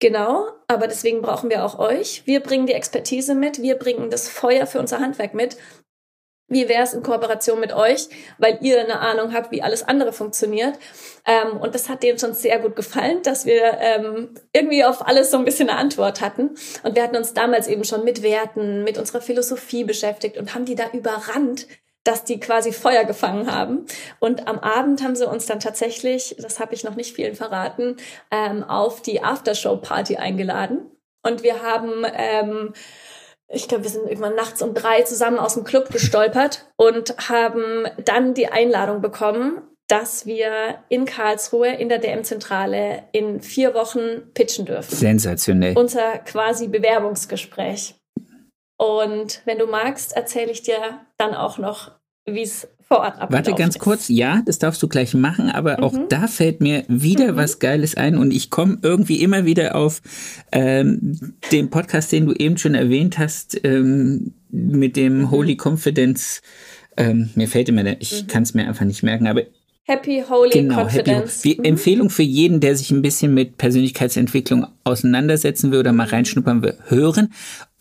Genau, aber deswegen brauchen wir auch euch. Wir bringen die Expertise mit, wir bringen das Feuer für unser Handwerk mit wie wäre es in Kooperation mit euch, weil ihr eine Ahnung habt, wie alles andere funktioniert. Ähm, und das hat denen schon sehr gut gefallen, dass wir ähm, irgendwie auf alles so ein bisschen eine Antwort hatten. Und wir hatten uns damals eben schon mit Werten, mit unserer Philosophie beschäftigt und haben die da überrannt, dass die quasi Feuer gefangen haben. Und am Abend haben sie uns dann tatsächlich, das habe ich noch nicht vielen verraten, ähm, auf die Aftershow-Party eingeladen. Und wir haben ähm, ich glaube, wir sind irgendwann nachts um drei zusammen aus dem Club gestolpert und haben dann die Einladung bekommen, dass wir in Karlsruhe in der DM-Zentrale in vier Wochen pitchen dürfen. Sensationell. Unser quasi Bewerbungsgespräch. Und wenn du magst, erzähle ich dir dann auch noch, wie es vor Ort abgelaufen Warte ganz ist. kurz, ja, das darfst du gleich machen, aber mhm. auch da fällt mir wieder mhm. was Geiles ein und ich komme irgendwie immer wieder auf ähm, den Podcast, den du eben schon erwähnt hast, ähm, mit dem mhm. Holy Confidence. Ähm, mir fällt immer, ich mhm. kann es mir einfach nicht merken, aber Happy Holy genau, Confidence. Happy, die mhm. Empfehlung für jeden, der sich ein bisschen mit Persönlichkeitsentwicklung auseinandersetzen will oder mal reinschnuppern will, hören.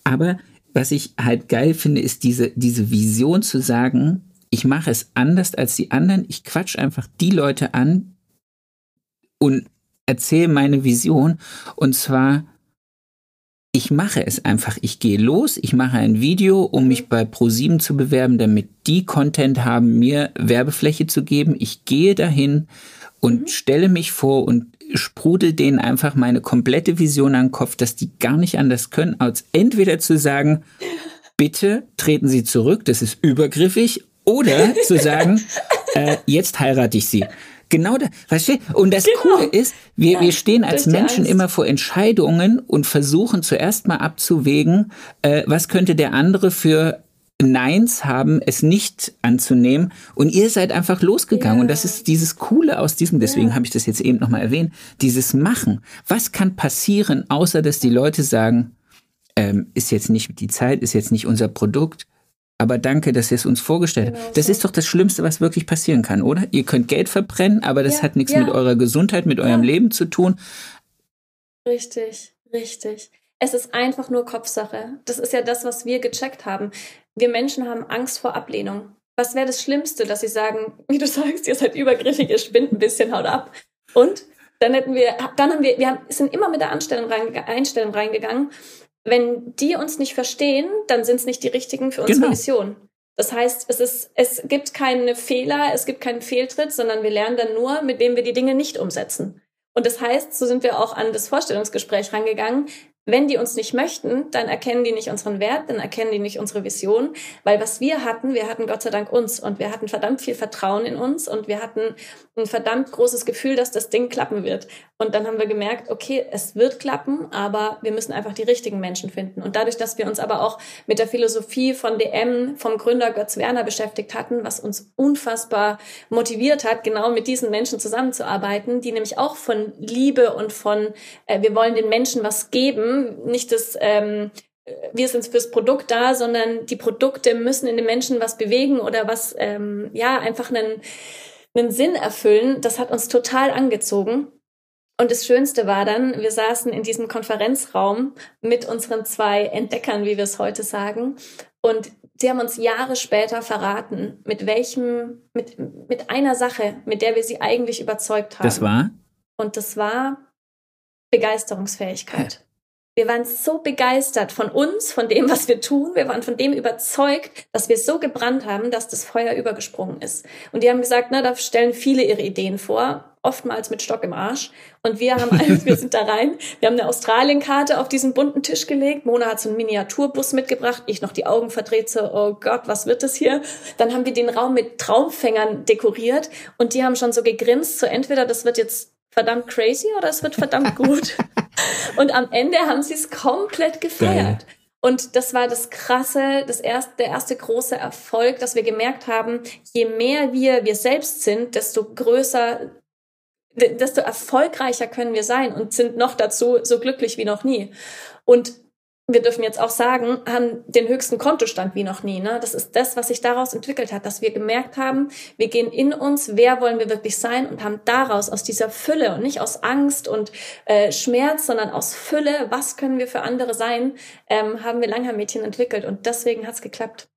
Aber was ich halt geil finde, ist diese, diese Vision zu sagen, ich mache es anders als die anderen. Ich quatsch einfach die Leute an und erzähle meine Vision. Und zwar ich mache es einfach. Ich gehe los, ich mache ein Video, um mich bei ProSieben zu bewerben, damit die Content haben, mir Werbefläche zu geben. Ich gehe dahin und mhm. stelle mich vor und sprudel denen einfach meine komplette Vision an den Kopf, dass die gar nicht anders können, als entweder zu sagen, bitte treten Sie zurück, das ist übergriffig, oder zu sagen, äh, jetzt heirate ich Sie. Genau da, weißt du? Und das genau. Coole ist, wir, ja, wir stehen als Menschen immer vor Entscheidungen und versuchen zuerst mal abzuwägen, äh, was könnte der andere für Neins haben, es nicht anzunehmen. Und ihr seid einfach losgegangen. Ja. Und das ist dieses Coole aus diesem, deswegen ja. habe ich das jetzt eben nochmal erwähnt, dieses Machen. Was kann passieren, außer dass die Leute sagen, ähm, ist jetzt nicht die Zeit, ist jetzt nicht unser Produkt, aber danke, dass ihr es uns vorgestellt genau habt. Das so. ist doch das Schlimmste, was wirklich passieren kann, oder? Ihr könnt Geld verbrennen, aber das ja, hat nichts ja. mit eurer Gesundheit, mit eurem ja. Leben zu tun. Richtig, richtig. Es ist einfach nur Kopfsache. Das ist ja das, was wir gecheckt haben. Wir Menschen haben Angst vor Ablehnung. Was wäre das Schlimmste, dass sie sagen, wie du sagst, ihr seid übergriffig, ihr spinnt ein bisschen, haut ab. Und dann hätten wir, dann haben wir, wir sind immer mit der Einstellung reingegangen, wenn die uns nicht verstehen, dann sind es nicht die richtigen für unsere genau. Mission. Das heißt, es, ist, es gibt keine Fehler, es gibt keinen Fehltritt, sondern wir lernen dann nur, mit wem wir die Dinge nicht umsetzen. Und das heißt, so sind wir auch an das Vorstellungsgespräch rangegangen. Wenn die uns nicht möchten, dann erkennen die nicht unseren Wert, dann erkennen die nicht unsere Vision, weil was wir hatten, wir hatten Gott sei Dank uns und wir hatten verdammt viel Vertrauen in uns und wir hatten ein verdammt großes Gefühl, dass das Ding klappen wird. Und dann haben wir gemerkt, okay, es wird klappen, aber wir müssen einfach die richtigen Menschen finden. Und dadurch, dass wir uns aber auch mit der Philosophie von DM, vom Gründer Götz Werner beschäftigt hatten, was uns unfassbar motiviert hat, genau mit diesen Menschen zusammenzuarbeiten, die nämlich auch von Liebe und von, äh, wir wollen den Menschen was geben, nicht das, ähm, wir sind fürs Produkt da, sondern die Produkte müssen in den Menschen was bewegen oder was, ähm, ja, einfach einen, einen Sinn erfüllen. Das hat uns total angezogen. Und das Schönste war dann, wir saßen in diesem Konferenzraum mit unseren zwei Entdeckern, wie wir es heute sagen. Und die haben uns Jahre später verraten, mit welchem, mit, mit einer Sache, mit der wir sie eigentlich überzeugt haben. Das war? Und das war Begeisterungsfähigkeit. Wir waren so begeistert von uns, von dem, was wir tun. Wir waren von dem überzeugt, dass wir so gebrannt haben, dass das Feuer übergesprungen ist. Und die haben gesagt, na, da stellen viele ihre Ideen vor, oftmals mit Stock im Arsch. Und wir haben, wir sind da rein. Wir haben eine Australienkarte auf diesen bunten Tisch gelegt. Mona hat so einen Miniaturbus mitgebracht. Ich noch die Augen verdreht, so, oh Gott, was wird das hier? Dann haben wir den Raum mit Traumfängern dekoriert und die haben schon so gegrinst, so entweder das wird jetzt verdammt crazy oder es wird verdammt gut. Und am Ende haben sie es komplett gefeiert. Geil. Und das war das krasse, das erste, der erste große Erfolg, dass wir gemerkt haben, je mehr wir wir selbst sind, desto größer, desto erfolgreicher können wir sein und sind noch dazu so glücklich wie noch nie. Und wir dürfen jetzt auch sagen, haben den höchsten Kontostand wie noch nie. Ne? Das ist das, was sich daraus entwickelt hat, dass wir gemerkt haben, wir gehen in uns, wer wollen wir wirklich sein und haben daraus, aus dieser Fülle und nicht aus Angst und äh, Schmerz, sondern aus Fülle, was können wir für andere sein, ähm, haben wir Langhaar-Mädchen entwickelt und deswegen hat's geklappt.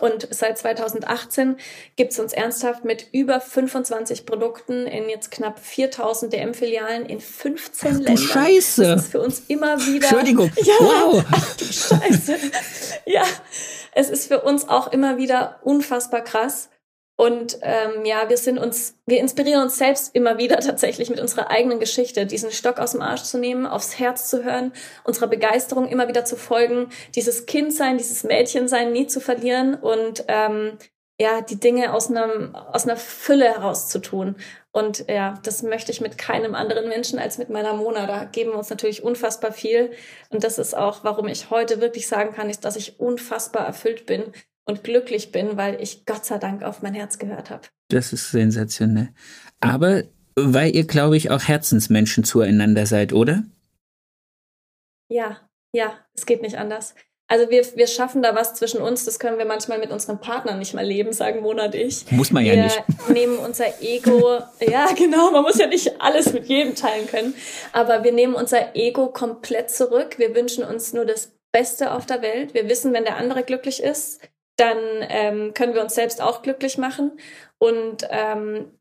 Und seit 2018 gibt's uns ernsthaft mit über 25 Produkten in jetzt knapp 4000 DM-Filialen in 15 ach, Ländern. Scheiße. Das ist für uns immer wieder. Entschuldigung. Ja, wow. Ach du Scheiße. ja, es ist für uns auch immer wieder unfassbar krass. Und ähm, ja, wir sind uns, wir inspirieren uns selbst immer wieder tatsächlich mit unserer eigenen Geschichte, diesen Stock aus dem Arsch zu nehmen, aufs Herz zu hören, unserer Begeisterung immer wieder zu folgen, dieses Kind sein, dieses Mädchen sein nie zu verlieren und ähm, ja, die Dinge aus einem, aus einer Fülle herauszutun. Und ja, das möchte ich mit keinem anderen Menschen als mit meiner Mona. Da geben wir uns natürlich unfassbar viel. Und das ist auch, warum ich heute wirklich sagen kann, ist, dass ich unfassbar erfüllt bin und glücklich bin, weil ich Gott sei Dank auf mein Herz gehört habe. Das ist sensationell. Aber weil ihr, glaube ich, auch Herzensmenschen zueinander seid, oder? Ja, ja, es geht nicht anders. Also wir, wir schaffen da was zwischen uns, das können wir manchmal mit unseren Partnern nicht mehr leben, sagen Mona und ich. Muss man ja wir nicht. Wir nehmen unser Ego, ja genau, man muss ja nicht alles mit jedem teilen können, aber wir nehmen unser Ego komplett zurück. Wir wünschen uns nur das Beste auf der Welt. Wir wissen, wenn der andere glücklich ist, dann ähm, können wir uns selbst auch glücklich machen. Und ähm,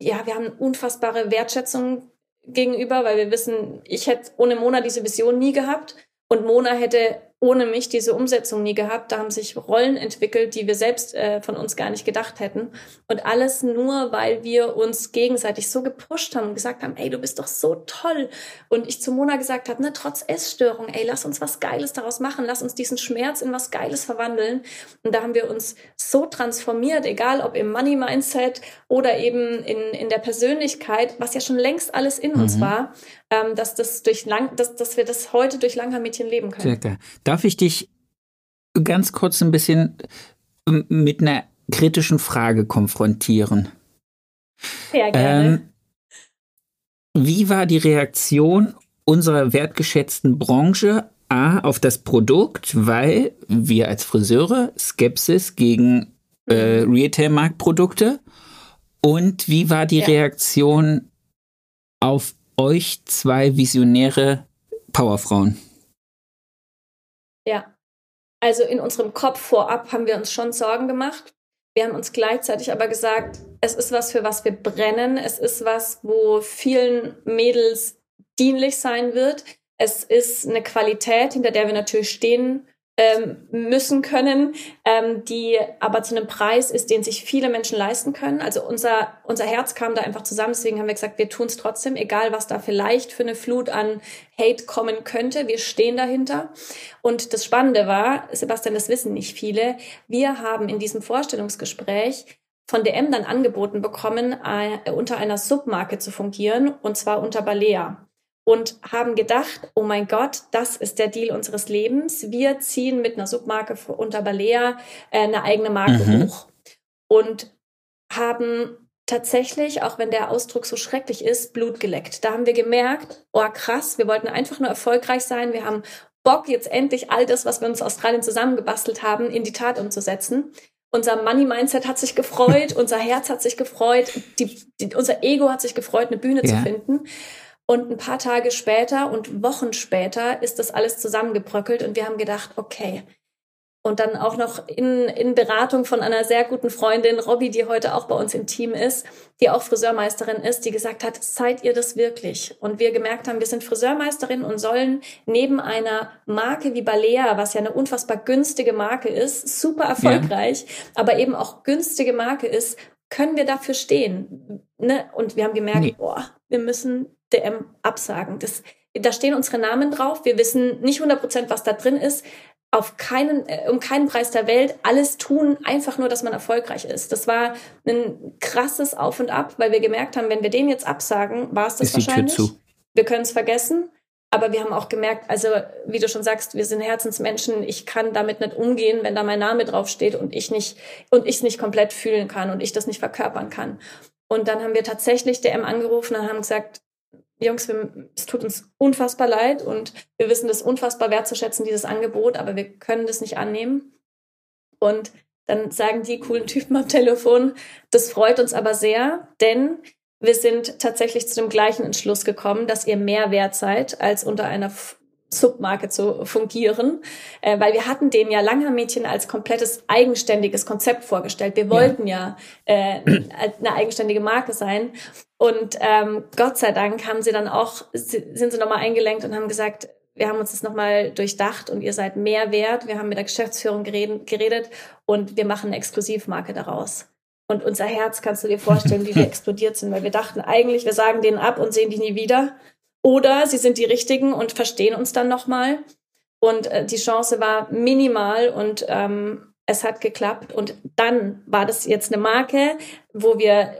ja, wir haben unfassbare Wertschätzung gegenüber, weil wir wissen, ich hätte ohne Mona diese Vision nie gehabt und Mona hätte ohne mich diese Umsetzung nie gehabt. Da haben sich Rollen entwickelt, die wir selbst äh, von uns gar nicht gedacht hätten. Und alles nur, weil wir uns gegenseitig so gepusht haben und gesagt haben, ey, du bist doch so toll. Und ich zu Mona gesagt habe, ne, trotz Essstörung, ey, lass uns was Geiles daraus machen, lass uns diesen Schmerz in was Geiles verwandeln. Und da haben wir uns so transformiert, egal ob im Money-Mindset oder eben in, in der Persönlichkeit, was ja schon längst alles in mhm. uns war, ähm, dass das durch lang, dass, dass wir das heute durch Langhaar-Mädchen leben können. Circa. Darf ich dich ganz kurz ein bisschen ähm, mit einer kritischen Frage konfrontieren? Ja, gerne. Ähm, wie war die Reaktion unserer wertgeschätzten Branche A auf das Produkt, weil wir als Friseure Skepsis gegen äh, mhm. Retail-Marktprodukte und wie war die ja. Reaktion auf euch zwei visionäre Powerfrauen? Ja. Also in unserem Kopf vorab haben wir uns schon Sorgen gemacht. Wir haben uns gleichzeitig aber gesagt, es ist was, für was wir brennen. Es ist was, wo vielen Mädels dienlich sein wird. Es ist eine Qualität, hinter der wir natürlich stehen ähm, müssen können, ähm, die aber zu einem Preis ist, den sich viele Menschen leisten können. Also unser, unser Herz kam da einfach zusammen, deswegen haben wir gesagt, wir tun es trotzdem, egal was da vielleicht für eine Flut an Hate kommen könnte. Wir stehen dahinter. Und das Spannende war, Sebastian, das wissen nicht viele, wir haben in diesem Vorstellungsgespräch von DM dann angeboten bekommen, äh, unter einer Submarke zu fungieren, und zwar unter Balea und haben gedacht, oh mein Gott, das ist der Deal unseres Lebens. Wir ziehen mit einer Submarke unter Balea äh, eine eigene Marke mhm. hoch und haben tatsächlich, auch wenn der Ausdruck so schrecklich ist, Blut geleckt. Da haben wir gemerkt, oh krass, wir wollten einfach nur erfolgreich sein. Wir haben Bock, jetzt endlich all das, was wir uns aus Australien zusammengebastelt haben, in die Tat umzusetzen. Unser Money-Mindset hat sich gefreut, unser Herz hat sich gefreut, die, die, unser Ego hat sich gefreut, eine Bühne ja. zu finden. Und ein paar Tage später und Wochen später ist das alles zusammengebröckelt und wir haben gedacht, okay. Und dann auch noch in, in Beratung von einer sehr guten Freundin, Robby, die heute auch bei uns im Team ist, die auch Friseurmeisterin ist, die gesagt hat, seid ihr das wirklich? Und wir gemerkt haben, wir sind Friseurmeisterin und sollen neben einer Marke wie Balea, was ja eine unfassbar günstige Marke ist, super erfolgreich, ja. aber eben auch günstige Marke ist, können wir dafür stehen? Ne? Und wir haben gemerkt, nee. boah, wir müssen DM absagen. Das, da stehen unsere Namen drauf. Wir wissen nicht 100 Prozent, was da drin ist. Auf keinen, äh, um keinen Preis der Welt alles tun, einfach nur, dass man erfolgreich ist. Das war ein krasses Auf und Ab, weil wir gemerkt haben, wenn wir den jetzt absagen, war es das ist wahrscheinlich. Die Tür zu. Wir können es vergessen. Aber wir haben auch gemerkt, also wie du schon sagst, wir sind Herzensmenschen. Ich kann damit nicht umgehen, wenn da mein Name draufsteht und ich nicht und ich es nicht komplett fühlen kann und ich das nicht verkörpern kann. Und dann haben wir tatsächlich DM angerufen und haben gesagt, Jungs, wir, es tut uns unfassbar leid und wir wissen das unfassbar wertzuschätzen, dieses Angebot, aber wir können das nicht annehmen. Und dann sagen die coolen Typen am Telefon, das freut uns aber sehr, denn wir sind tatsächlich zu dem gleichen Entschluss gekommen, dass ihr mehr wert seid, als unter einer Submarke zu fungieren, äh, weil wir hatten den ja Langer Mädchen als komplettes eigenständiges Konzept vorgestellt. Wir wollten ja, ja äh, eine eigenständige Marke sein und ähm, Gott sei Dank haben sie dann auch sind sie nochmal eingelenkt und haben gesagt, wir haben uns das nochmal durchdacht und ihr seid mehr wert. Wir haben mit der Geschäftsführung geredet, und wir machen eine Exklusivmarke daraus. Und unser Herz kannst du dir vorstellen, wie wir explodiert sind, weil wir dachten eigentlich, wir sagen denen ab und sehen die nie wieder. Oder sie sind die Richtigen und verstehen uns dann nochmal. Und äh, die Chance war minimal und ähm, Es hat geklappt. Und dann war das jetzt eine Marke, wo wir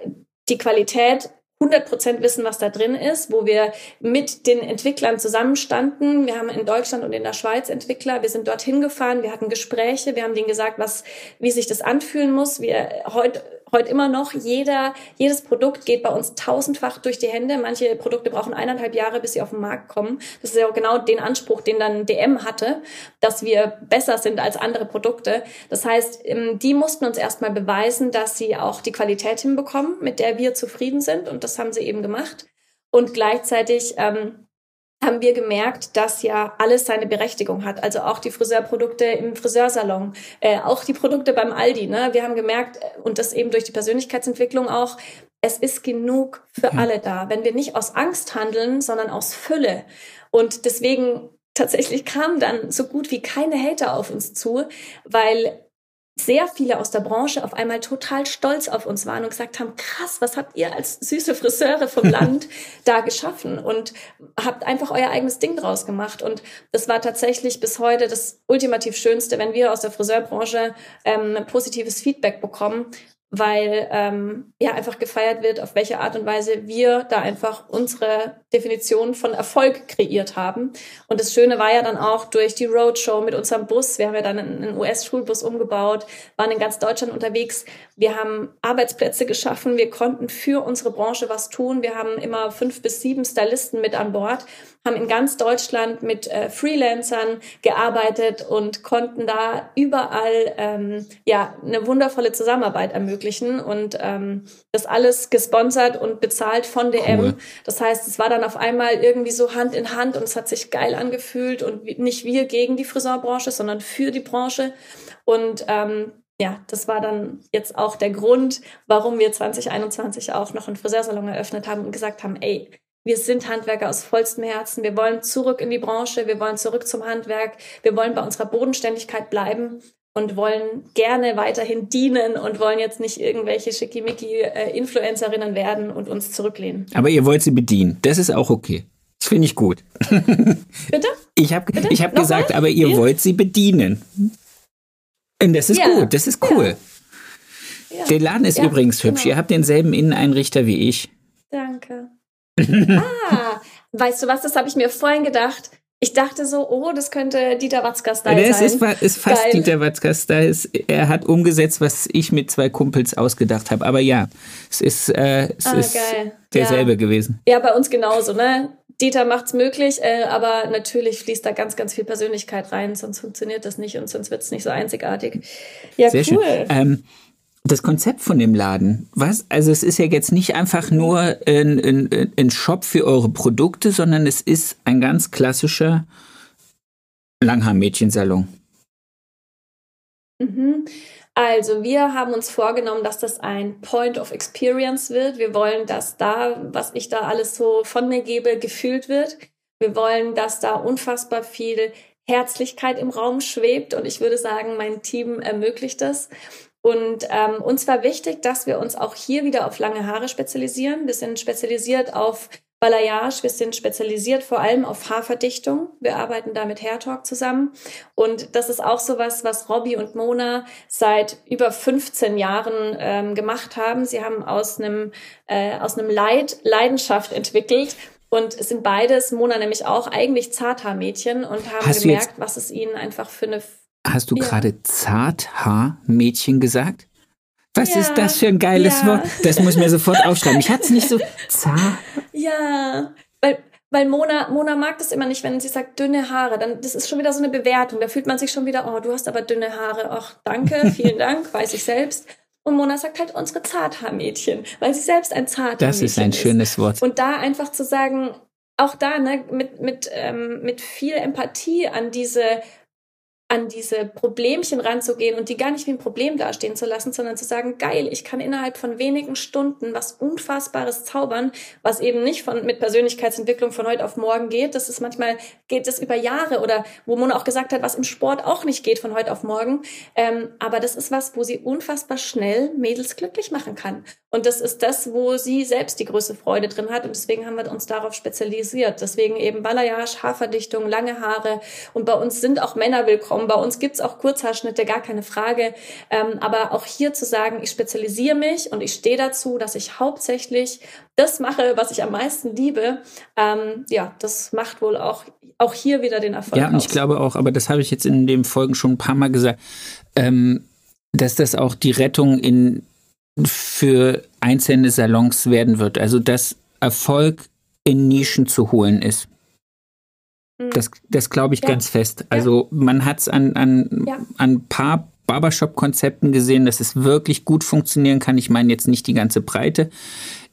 die Qualität 100% wissen, was da drin ist, wo wir mit den Entwicklern zusammenstanden. Wir haben in Deutschland und in der Schweiz Entwickler. Wir sind dorthin gefahren. Wir hatten Gespräche. Wir haben denen gesagt, was, wie sich das anfühlen muss. Wir heute heute immer noch. Jeder, jedes Produkt geht bei uns tausendfach durch die Hände. Manche Produkte brauchen eineinhalb Jahre, bis sie auf den Markt kommen. Das ist ja genau den Anspruch, den dann DM hatte, dass wir besser sind als andere Produkte. Das heißt, ähm, die mussten uns erstmal beweisen, dass sie auch die Qualität hinbekommen, mit der wir zufrieden sind. Und das haben sie eben gemacht. Und gleichzeitig ähm, haben wir gemerkt, dass ja alles seine Berechtigung hat. Also auch die Friseurprodukte im Friseursalon, äh, auch die Produkte beim Aldi. Ne? Wir haben gemerkt, äh, und das eben durch die Persönlichkeitsentwicklung auch, es ist genug für alle da. Wenn wir nicht aus Angst handeln, sondern aus Fülle. Und deswegen tatsächlich kamen dann so gut wie keine Hater auf uns zu, weil sehr viele aus der Branche auf einmal total stolz auf uns waren und gesagt haben, krass, was habt ihr als süße Friseure vom Land da geschaffen und habt einfach euer eigenes Ding draus gemacht. Und das war tatsächlich bis heute das ultimativ Schönste, wenn wir aus der Friseurbranche ähm, positives Feedback bekommen, weil ähm, ja einfach gefeiert wird, auf welche Art und Weise wir da einfach unsere Definition von Erfolg kreiert haben. Und das Schöne war ja dann auch durch die Roadshow mit unserem Bus. Wir haben ja dann einen US-Schulbus umgebaut, waren in ganz Deutschland unterwegs. Wir haben Arbeitsplätze geschaffen. Wir konnten für unsere Branche was tun. Wir haben immer fünf bis sieben Stylisten mit an Bord, haben in ganz Deutschland mit äh, Freelancern gearbeitet und konnten da überall ähm, ja eine wundervolle Zusammenarbeit ermöglichen und ähm, das alles gesponsert und bezahlt von DM. Cool. Das heißt, es war dann auf einmal irgendwie so Hand in Hand und es hat sich geil angefühlt und nicht wir gegen die Friseurbranche, sondern für die Branche. Und ähm, ja, das war dann jetzt auch der Grund, warum wir 2021 auch noch einen Friseursalon eröffnet haben und gesagt haben, ey, wir sind Handwerker aus vollstem Herzen. Wir wollen zurück in die Branche. Wir wollen zurück zum Handwerk. Wir wollen bei unserer Bodenständigkeit bleiben und wollen gerne weiterhin dienen und wollen jetzt nicht irgendwelche Schickimicki-Influencerinnen werden und uns zurücklehnen. Aber ihr wollt sie bedienen. Das ist auch okay. Das finde ich gut. Bitte? Ich habe hab gesagt, aber ihr wollt sie bedienen. Und das ist ja. gut, das ist cool. Ja. Der Laden ist übrigens hübsch. Genau. Ihr habt denselben Inneneinrichter wie ich. Danke. ah, weißt du was, das habe ich mir vorhin gedacht ich dachte so, oh, das könnte Dieter Watzka-Style sein. Es ist, ist fast Geil. Dieter Watzka-Style. Er hat umgesetzt, was ich mit zwei Kumpels ausgedacht habe. Aber ja, es ist, äh, es ah, ist derselbe ja. gewesen. Ja, bei uns genauso, ne? Dieter macht's möglich, äh, aber natürlich fließt da ganz, ganz viel Persönlichkeit rein, sonst funktioniert das nicht und sonst wird's nicht so einzigartig. Ja, Sehr cool. Schön. Ähm, das Konzept von dem Laden, was? Also es ist ja jetzt nicht einfach nur ein, ein, ein Shop für eure Produkte, sondern es ist ein ganz klassischer Langhaar-Mädchensalon. Mhm. Also wir haben uns vorgenommen, dass das ein Point of Experience wird. Wir wollen, dass da, was ich da alles so von mir gebe, gefühlt wird. Wir wollen, dass da unfassbar viel Herzlichkeit im Raum schwebt und ich würde sagen, mein Team ermöglicht das. Und ähm, uns war wichtig, dass wir uns auch hier wieder auf lange Haare spezialisieren. Wir sind spezialisiert auf Balayage, wir sind spezialisiert vor allem auf Haarverdichtung. Wir arbeiten da mit Hair Talk zusammen. Und das ist auch sowas, was Robbie und Mona seit über 15 Jahren ähm, gemacht haben. Sie haben aus einem, äh, aus einem Leid Leidenschaft entwickelt und es sind beides, Mona nämlich auch, eigentlich Zarthaarmädchen und haben Hast gemerkt, was es ihnen einfach für eine Hast du ja. gerade Zarthaarmädchen gesagt? Was ja. ist das für ein geiles ja. Wort? Das muss ich mir sofort aufschreiben. Ich hatte es nicht so zart. Ja, weil, weil Mona, Mona mag das immer nicht, wenn sie sagt dünne Haare. Dann, das ist schon wieder so eine Bewertung. Da fühlt man sich schon wieder, oh, du hast aber dünne Haare. Ach, danke, vielen Dank, weiß ich selbst. Und Mona sagt halt unsere Zarthaarmädchen, weil sie selbst ein Zarthaarmädchen ist. Das ist ein schönes Wort. Und da einfach zu sagen, auch da, ne, mit, mit, ähm, mit viel Empathie an diese an diese Problemchen ranzugehen und die gar nicht wie ein Problem dastehen zu lassen, sondern zu sagen, geil, ich kann innerhalb von wenigen Stunden was Unfassbares zaubern, was eben nicht von, mit Persönlichkeitsentwicklung von heute auf morgen geht. Das ist manchmal, geht es über Jahre oder wo Mona auch gesagt hat, was im Sport auch nicht geht von heute auf morgen. Ähm, aber das ist was, wo sie unfassbar schnell Mädels glücklich machen kann. Und das ist das, wo sie selbst die größte Freude drin hat. Und deswegen haben wir uns darauf spezialisiert. Deswegen eben Balayage, Haarverdichtung, lange Haare. Und bei uns sind auch Männer willkommen. Bei uns gibt's auch Kurzhaarschnitte, gar keine Frage. Ähm, aber auch hier zu sagen, ich spezialisiere mich und ich stehe dazu, dass ich hauptsächlich das mache, was ich am meisten liebe. Ähm, ja, das macht wohl auch, auch hier wieder den Erfolg. Ja, und ich aus. glaube auch, aber das habe ich jetzt in den Folgen schon ein paar Mal gesagt, ähm, dass das auch die Rettung in für einzelne Salons werden wird. Also dass Erfolg in Nischen zu holen ist. Hm. Das, das glaube ich ja. ganz fest. Also man hat es an, an, ja. an ein paar Barbershop-Konzepten gesehen, dass es wirklich gut funktionieren kann. Ich meine jetzt nicht die ganze Breite.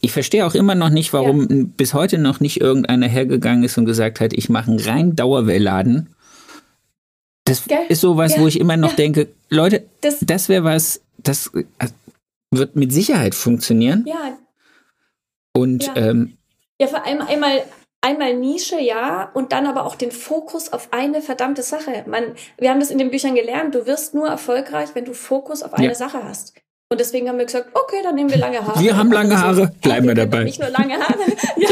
Ich verstehe auch immer noch nicht, warum ja. bis heute noch nicht irgendeiner hergegangen ist und gesagt hat, ich mache einen rein Dauerwellladen. Das Gell? ist sowas, ja. wo ich immer noch denke, Leute, das, das wäre was, das äh, wird mit Sicherheit funktionieren. Ja. Und ja, ähm, ja vor allem einmal einmal Nische, ja, und dann aber auch den Fokus auf eine verdammte Sache. Man, wir haben das in den Büchern gelernt, du wirst nur erfolgreich, wenn du Fokus auf eine ja. Sache hast. Und deswegen haben wir gesagt, okay, dann nehmen wir lange Haare. Wir haben lange Haare, bleiben wir dabei. Nicht nur lange Haare. ja.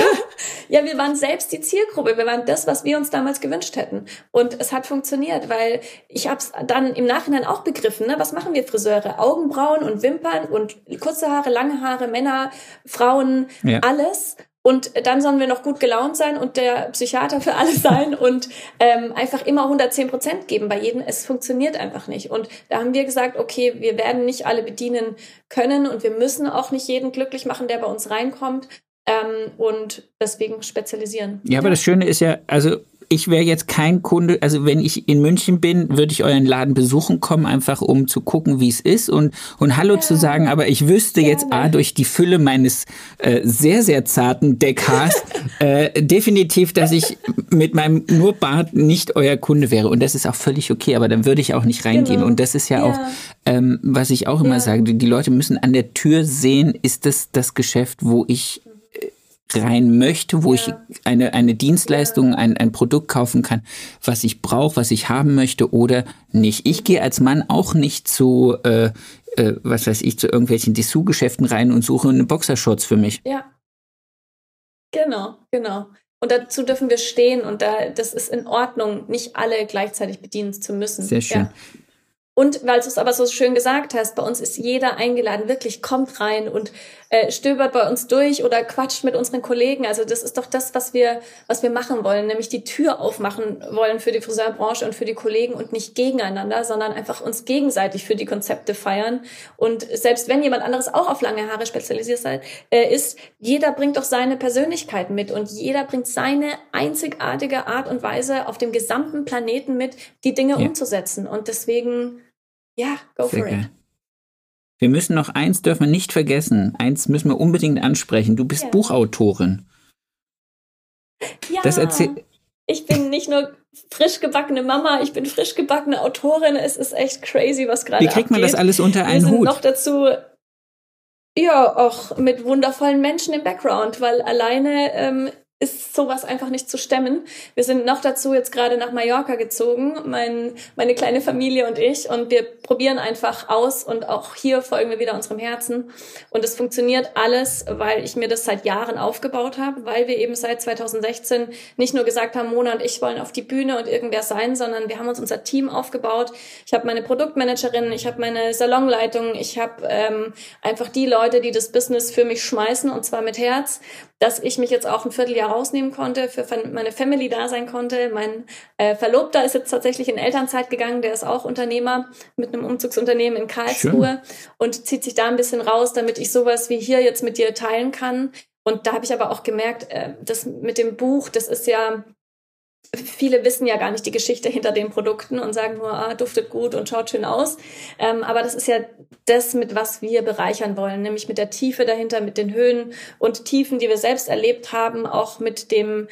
ja, wir waren selbst die Zielgruppe. Wir waren das, was wir uns damals gewünscht hätten. Und es hat funktioniert, weil ich habe es dann im Nachhinein auch begriffen. Ne? Was machen wir Friseure? Augenbrauen und Wimpern und kurze Haare, lange Haare, Männer, Frauen, ja. alles. Und dann sollen wir noch gut gelaunt sein und der Psychiater für alle sein und ähm, einfach immer 110 Prozent geben bei jedem. Es funktioniert einfach nicht. Und da haben wir gesagt, okay, wir werden nicht alle bedienen können und wir müssen auch nicht jeden glücklich machen, der bei uns reinkommt. Ähm, und deswegen spezialisieren. Ja, aber das Schöne ist ja, also ich wäre jetzt kein Kunde, also wenn ich in München bin, würde ich euren Laden besuchen kommen, einfach um zu gucken, wie es ist und, und Hallo ja. zu sagen, aber ich wüsste Gerne. jetzt A, durch die Fülle meines äh, sehr, sehr zarten Deckhaars äh, definitiv, dass ich mit meinem nur Bart nicht euer Kunde wäre und das ist auch völlig okay, aber dann würde ich auch nicht reingehen genau. und das ist ja, ja. auch, ähm, was ich auch immer ja. sage, die Leute müssen an der Tür sehen, ist das das Geschäft, wo ich rein möchte, wo ja. ich eine, eine Dienstleistung, ja. ein, ein Produkt kaufen kann, was ich brauche, was ich haben möchte oder nicht. Ich gehe als Mann auch nicht zu, äh, äh, was weiß ich, zu irgendwelchen Dessous-Geschäften rein und suche eine Boxershorts für mich. Ja. Genau, genau. Und dazu dürfen wir stehen und da, das ist in Ordnung, nicht alle gleichzeitig bedienen zu müssen. Sehr schön. Ja. Und weil du es aber so schön gesagt hast, bei uns ist jeder eingeladen, wirklich kommt rein und äh, stöbert bei uns durch oder quatscht mit unseren Kollegen. Also das ist doch das, was wir, was wir machen wollen, nämlich die Tür aufmachen wollen für die Friseurbranche und für die Kollegen und nicht gegeneinander, sondern einfach uns gegenseitig für die Konzepte feiern. Und selbst wenn jemand anderes auch auf lange Haare spezialisiert äh, ist, jeder bringt doch seine Persönlichkeit mit und jeder bringt seine einzigartige Art und Weise auf dem gesamten Planeten mit, die Dinge ja. umzusetzen. Und deswegen, ja, go Sehr for geil. Wir müssen noch eins dürfen wir nicht vergessen. Eins müssen wir unbedingt ansprechen. Du bist ja. Buchautorin. Ja. Das ich bin nicht nur frisch gebackene Mama, ich bin frisch gebackene Autorin. Es ist echt crazy, was gerade Wie kriegt man das alles unter einen Wir sind Hut? noch dazu ja, auch mit wundervollen Menschen im Background, weil alleine ähm, ist sowas einfach nicht zu stemmen. Wir sind noch dazu jetzt gerade nach Mallorca gezogen, mein, meine kleine Familie und ich, und wir probieren einfach aus und auch hier folgen wir wieder unserem Herzen. Und es funktioniert alles, weil ich mir das seit Jahren aufgebaut habe, weil wir eben seit 2016 nicht nur gesagt haben, Mona und ich wollen auf die Bühne und irgendwer sein, sondern wir haben uns unser Team aufgebaut. Ich habe meine Produktmanagerin, ich habe meine Salonleitung, ich habe ähm, einfach die Leute, die das Business für mich schmeißen und zwar mit Herz dass ich mich jetzt auch ein Vierteljahr rausnehmen konnte, für meine Family da sein konnte. Mein äh, Verlobter ist jetzt tatsächlich in Elternzeit gegangen, der ist auch Unternehmer mit einem Umzugsunternehmen in Karlsruhe Schön. und zieht sich da ein bisschen raus, damit ich sowas wie hier jetzt mit dir teilen kann. Und da habe ich aber auch gemerkt, äh, das mit dem Buch, das ist ja viele wissen ja gar nicht die Geschichte hinter den Produkten und sagen nur, ah, duftet gut und schaut schön aus. Ähm, aber das ist ja das, mit was wir bereichern wollen, nämlich mit der Tiefe dahinter, mit den Höhen und Tiefen, die wir selbst erlebt haben, auch mit dem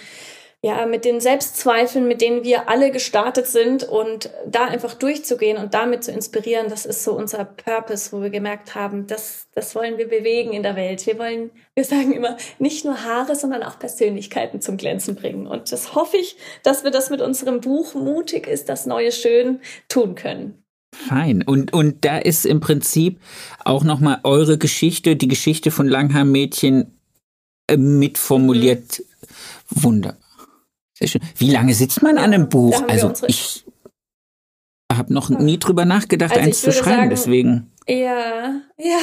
ja, mit den Selbstzweifeln, mit denen wir alle gestartet sind und da einfach durchzugehen und damit zu inspirieren, das ist so unser Purpose, wo wir gemerkt haben, das, das wollen wir bewegen in der Welt. Wir wollen, wir sagen immer, nicht nur Haare, sondern auch Persönlichkeiten zum Glänzen bringen. Und das hoffe ich, dass wir das mit unserem Buch Mutig ist das neue Schön tun können. Fein. Und, und da ist im Prinzip auch nochmal eure Geschichte, die Geschichte von Langhaar-Mädchen äh, mitformuliert. Mhm. Wunderbar. Sehr schön. Wie lange sitzt man an einem Buch? Also ich habe noch nie drüber nachgedacht, also eins zu schreiben, sagen, deswegen. Ja, ja.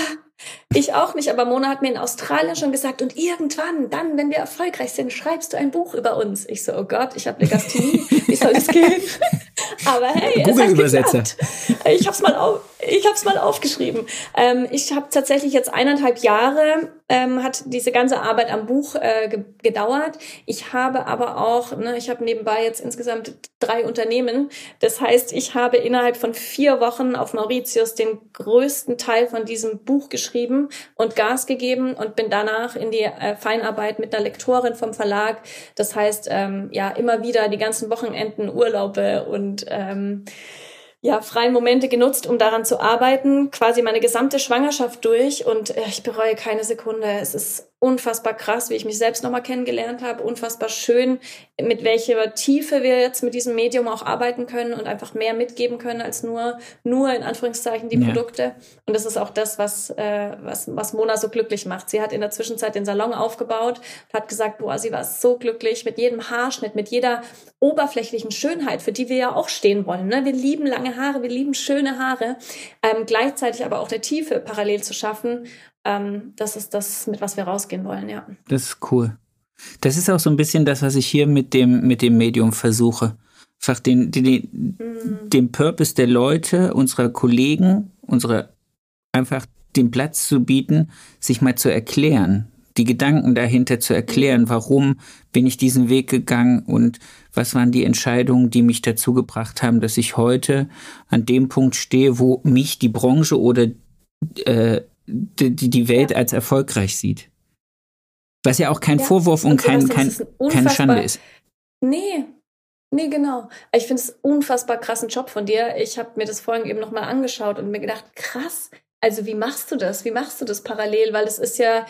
Ich auch nicht, aber Mona hat mir in Australien schon gesagt, und irgendwann, dann, wenn wir erfolgreich sind, schreibst du ein Buch über uns. Ich so, oh Gott, ich habe Legasthenie, wie soll das gehen? aber hey, Google-Übersetzer. Ich habe es mal, auf, mal aufgeschrieben. Ähm, ich habe tatsächlich jetzt eineinhalb Jahre ähm, hat diese ganze Arbeit am Buch äh, ge gedauert. Ich habe aber auch, ne, ich habe nebenbei jetzt insgesamt drei Unternehmen. Das heißt, ich habe innerhalb von vier Wochen auf Mauritius den größten Teil von diesem Buch geschrieben und Gas gegeben und bin danach in die äh, Feinarbeit mit einer Lektorin vom Verlag. Das heißt, ähm, ja, immer wieder die ganzen Wochenenden Urlaube und ähm, ja, freien Momente genutzt, um daran zu arbeiten, quasi meine gesamte Schwangerschaft durch und äh, ich bereue keine Sekunde. Es ist unfassbar krass, wie ich mich selbst nochmal kennengelernt habe, unfassbar schön, mit welcher Tiefe wir jetzt mit diesem Medium auch arbeiten können und einfach mehr mitgeben können als nur, nur in Anführungszeichen die ja. Produkte. Und das ist auch das, was, äh, was, was Mona so glücklich macht. Sie hat in der Zwischenzeit den Salon aufgebaut hat gesagt, boah, sie war so glücklich mit jedem Haarschnitt, mit jeder oberflächlichen Schönheit, für die wir ja auch stehen wollen. Ne? Wir lieben lange Haare, wir lieben schöne Haare, ähm, gleichzeitig aber auch der Tiefe parallel zu schaffen ähm, das ist das, mit was wir rausgehen wollen, ja. Das ist cool. Das ist auch so ein bisschen das, was ich hier mit dem, mit dem Medium versuche. Einfach den, den, den, mhm. den Purpose der Leute, unserer Kollegen, unsere, einfach den Platz zu bieten, sich mal zu erklären, die Gedanken dahinter zu erklären, warum bin ich diesen Weg gegangen und was waren die Entscheidungen, die mich dazu gebracht haben, dass ich heute an dem Punkt stehe, wo mich die Branche oder äh, die, die Welt als erfolgreich sieht. Was ja auch kein ja, Vorwurf und, und kein, kein, keine Schande ist. Nee, nee, genau. Ich finde es unfassbar krassen Job von dir. Ich habe mir das vorhin eben nochmal angeschaut und mir gedacht, krass, also wie machst du das? Wie machst du das parallel? Weil es ist ja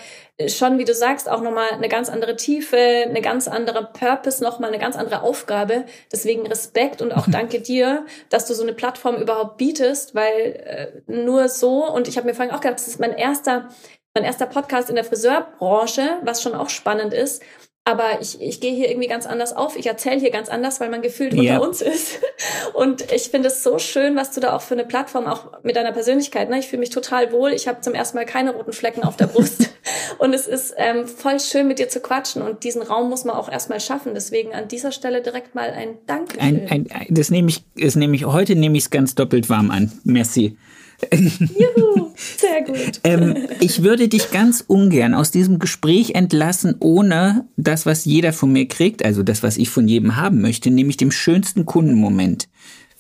schon, wie du sagst, auch nochmal eine ganz andere Tiefe, eine ganz andere Purpose, nochmal eine ganz andere Aufgabe. Deswegen Respekt und auch danke dir, dass du so eine Plattform überhaupt bietest, weil äh, nur so, und ich habe mir vorhin auch gedacht, das ist mein erster, mein erster Podcast in der Friseurbranche, was schon auch spannend ist aber ich, ich gehe hier irgendwie ganz anders auf. Ich erzähle hier ganz anders, weil man gefühlt yeah. unter uns ist. Und ich finde es so schön, was du da auch für eine Plattform, auch mit deiner Persönlichkeit. Ne? Ich fühle mich total wohl. Ich habe zum ersten Mal keine roten Flecken auf der Brust. und es ist ähm, voll schön, mit dir zu quatschen. Und diesen Raum muss man auch erstmal schaffen. Deswegen an dieser Stelle direkt mal ein Dankeschön. Ein, ein, das nehme ich, das nehme ich, heute nehme ich es ganz doppelt warm an. Merci. Juhu, sehr gut. ähm, ich würde dich ganz ungern aus diesem Gespräch entlassen, ohne das, was jeder von mir kriegt, also das, was ich von jedem haben möchte, nämlich dem schönsten Kundenmoment.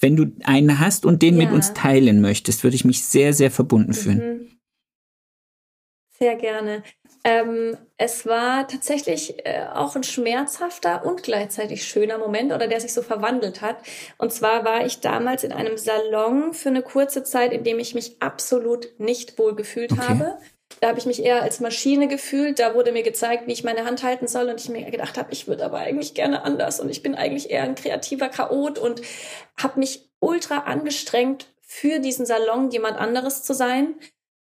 Wenn du einen hast und den ja. mit uns teilen möchtest, würde ich mich sehr, sehr verbunden fühlen. Mhm. Sehr gerne. Ähm, es war tatsächlich äh, auch ein schmerzhafter und gleichzeitig schöner Moment oder der sich so verwandelt hat. Und zwar war ich damals in einem Salon für eine kurze Zeit, in dem ich mich absolut nicht wohl gefühlt okay. habe. Da habe ich mich eher als Maschine gefühlt. Da wurde mir gezeigt, wie ich meine Hand halten soll. Und ich mir gedacht habe, ich würde aber eigentlich gerne anders. Und ich bin eigentlich eher ein kreativer Chaot und habe mich ultra angestrengt, für diesen Salon jemand anderes zu sein.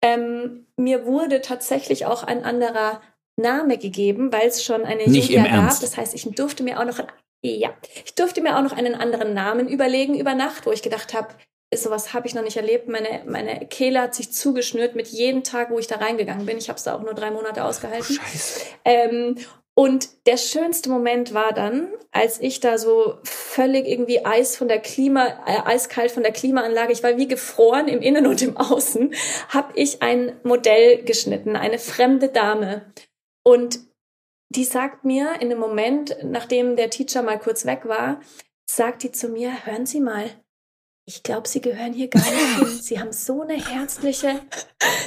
Ähm, mir wurde tatsächlich auch ein anderer Name gegeben, weil es schon eine Nicht Julia gab. Das heißt, ich durfte mir auch noch ja, ich durfte mir auch noch einen anderen Namen überlegen über Nacht, wo ich gedacht habe, sowas habe ich noch nicht erlebt. Meine, meine Kehle hat sich zugeschnürt mit jedem Tag, wo ich da reingegangen bin. Ich habe es da auch nur drei Monate ausgehalten. Scheiße. Ähm, und der schönste Moment war dann, als ich da so völlig irgendwie Eis von der Klima, äh, eiskalt von der Klimaanlage, ich war wie gefroren im Innen und im Außen, habe ich ein Modell geschnitten, eine fremde Dame. Und die sagt mir in dem Moment, nachdem der Teacher mal kurz weg war, sagt die zu mir, hören Sie mal, ich glaube, Sie gehören hier gar nicht hin. Sie haben so eine herzliche,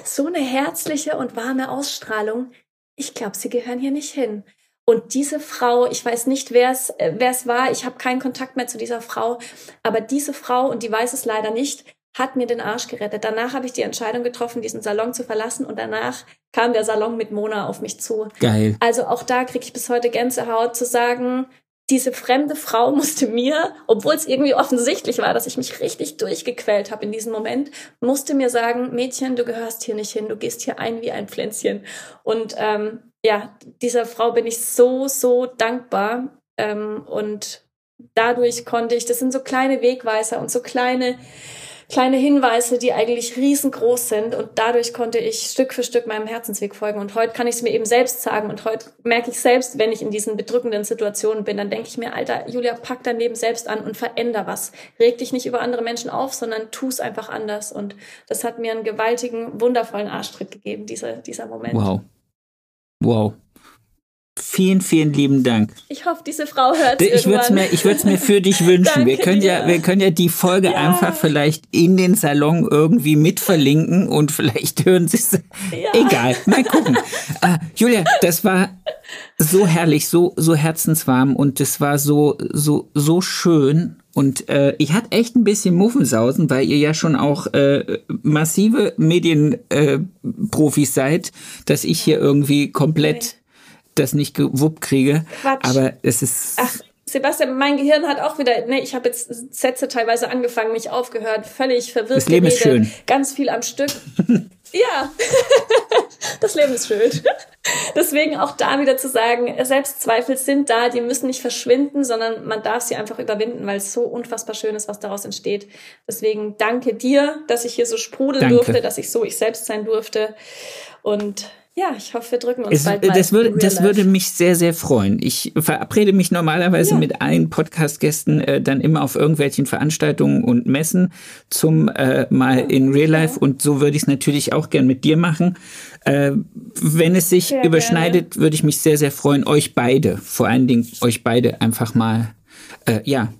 so eine herzliche und warme Ausstrahlung. Ich glaube, Sie gehören hier nicht hin. Und diese Frau, ich weiß nicht, wer es äh, wer es war, ich habe keinen Kontakt mehr zu dieser Frau, aber diese Frau, und die weiß es leider nicht, hat mir den Arsch gerettet. Danach habe ich die Entscheidung getroffen, diesen Salon zu verlassen und danach kam der Salon mit Mona auf mich zu. Geil. Also auch da kriege ich bis heute Gänsehaut zu sagen, diese fremde Frau musste mir, obwohl es irgendwie offensichtlich war, dass ich mich richtig durchgequält habe in diesem Moment, musste mir sagen, Mädchen, du gehörst hier nicht hin, du gehst hier ein wie ein Pflänzchen. Und ähm, ja, dieser Frau bin ich so, so dankbar. Ähm, und dadurch konnte ich, das sind so kleine Wegweiser und so kleine kleine Hinweise, die eigentlich riesengroß sind. Und dadurch konnte ich Stück für Stück meinem Herzensweg folgen. Und heute kann ich es mir eben selbst sagen. Und heute merke ich selbst, wenn ich in diesen bedrückenden Situationen bin, dann denke ich mir, Alter, Julia, pack dein Leben selbst an und veränder was. Reg dich nicht über andere Menschen auf, sondern tu es einfach anders. Und das hat mir einen gewaltigen, wundervollen Arschtritt gegeben, dieser, dieser Moment. Wow. Wow. Vielen, vielen lieben Dank. Ich hoffe, diese Frau hört es Ich würde es mir, ich mir für dich wünschen. wir können ja, wir können ja die Folge ja. einfach vielleicht in den Salon irgendwie mit verlinken und vielleicht hören sie es. Ja. Egal, mal gucken. uh, Julia, das war so herrlich, so, so herzenswarm und es war so, so, so schön. Und äh, ich hatte echt ein bisschen Muffensausen, weil ihr ja schon auch äh, massive Medienprofis äh, seid, dass ich hier irgendwie komplett das nicht gewuppt kriege. Quatsch. Aber es ist. Ach. Sebastian, mein Gehirn hat auch wieder, ne, ich habe jetzt Sätze teilweise angefangen, nicht aufgehört, völlig verwirrt. Das Leben geredet, ist schön. Ganz viel am Stück. ja, das Leben ist schön. Deswegen auch da wieder zu sagen, Selbstzweifel sind da, die müssen nicht verschwinden, sondern man darf sie einfach überwinden, weil es so unfassbar schön ist, was daraus entsteht. Deswegen danke dir, dass ich hier so sprudeln danke. durfte, dass ich so ich selbst sein durfte. Und ja, ich hoffe, wir drücken uns es, bald mal. Das, würde, das würde mich sehr, sehr freuen. Ich verabrede mich normalerweise ja. mit allen Podcast-Gästen äh, dann immer auf irgendwelchen Veranstaltungen und Messen zum äh, mal in Real Life ja. und so würde ich es natürlich auch gern mit dir machen. Äh, wenn es sich sehr überschneidet, gerne. würde ich mich sehr, sehr freuen, euch beide, vor allen Dingen euch beide einfach mal, äh, ja,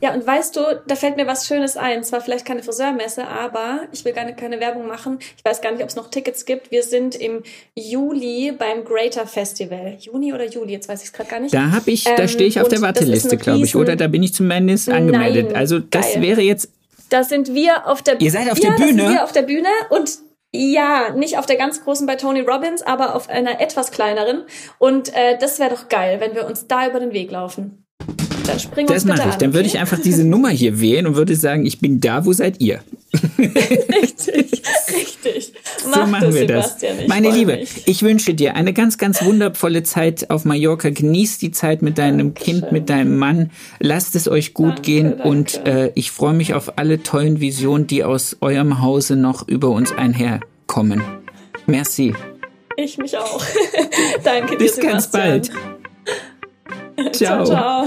ja, und weißt du, da fällt mir was Schönes ein. Zwar vielleicht keine Friseurmesse, aber ich will gar nicht, keine Werbung machen. Ich weiß gar nicht, ob es noch Tickets gibt. Wir sind im Juli beim Greater Festival. Juni oder Juli, jetzt weiß ich es gerade gar nicht. Da habe ich, ähm, da stehe ich auf der Warteliste, glaube ich, oder? Da bin ich zumindest angemeldet. Nein, also das geil. wäre jetzt. Da sind wir auf der Ihr seid auf ja, der Bühne? Da sind wir auf der Bühne und ja, nicht auf der ganz großen bei Tony Robbins, aber auf einer etwas kleineren. Und äh, das wäre doch geil, wenn wir uns da über den Weg laufen. Dann spring Das mache ich. Dann würde ich einfach diese Nummer hier wählen und würde sagen, ich bin da, wo seid ihr? richtig, richtig. Mach so machen wir das. Meine Liebe, mich. ich wünsche dir eine ganz, ganz wundervolle Zeit auf Mallorca. Genieß die Zeit mit deinem Dankeschön. Kind, mit deinem Mann. Lasst es euch gut danke, gehen danke. und äh, ich freue mich auf alle tollen Visionen, die aus eurem Hause noch über uns einherkommen. Merci. Ich mich auch. danke dir, Bis ganz bald. ciao. ciao. ciao.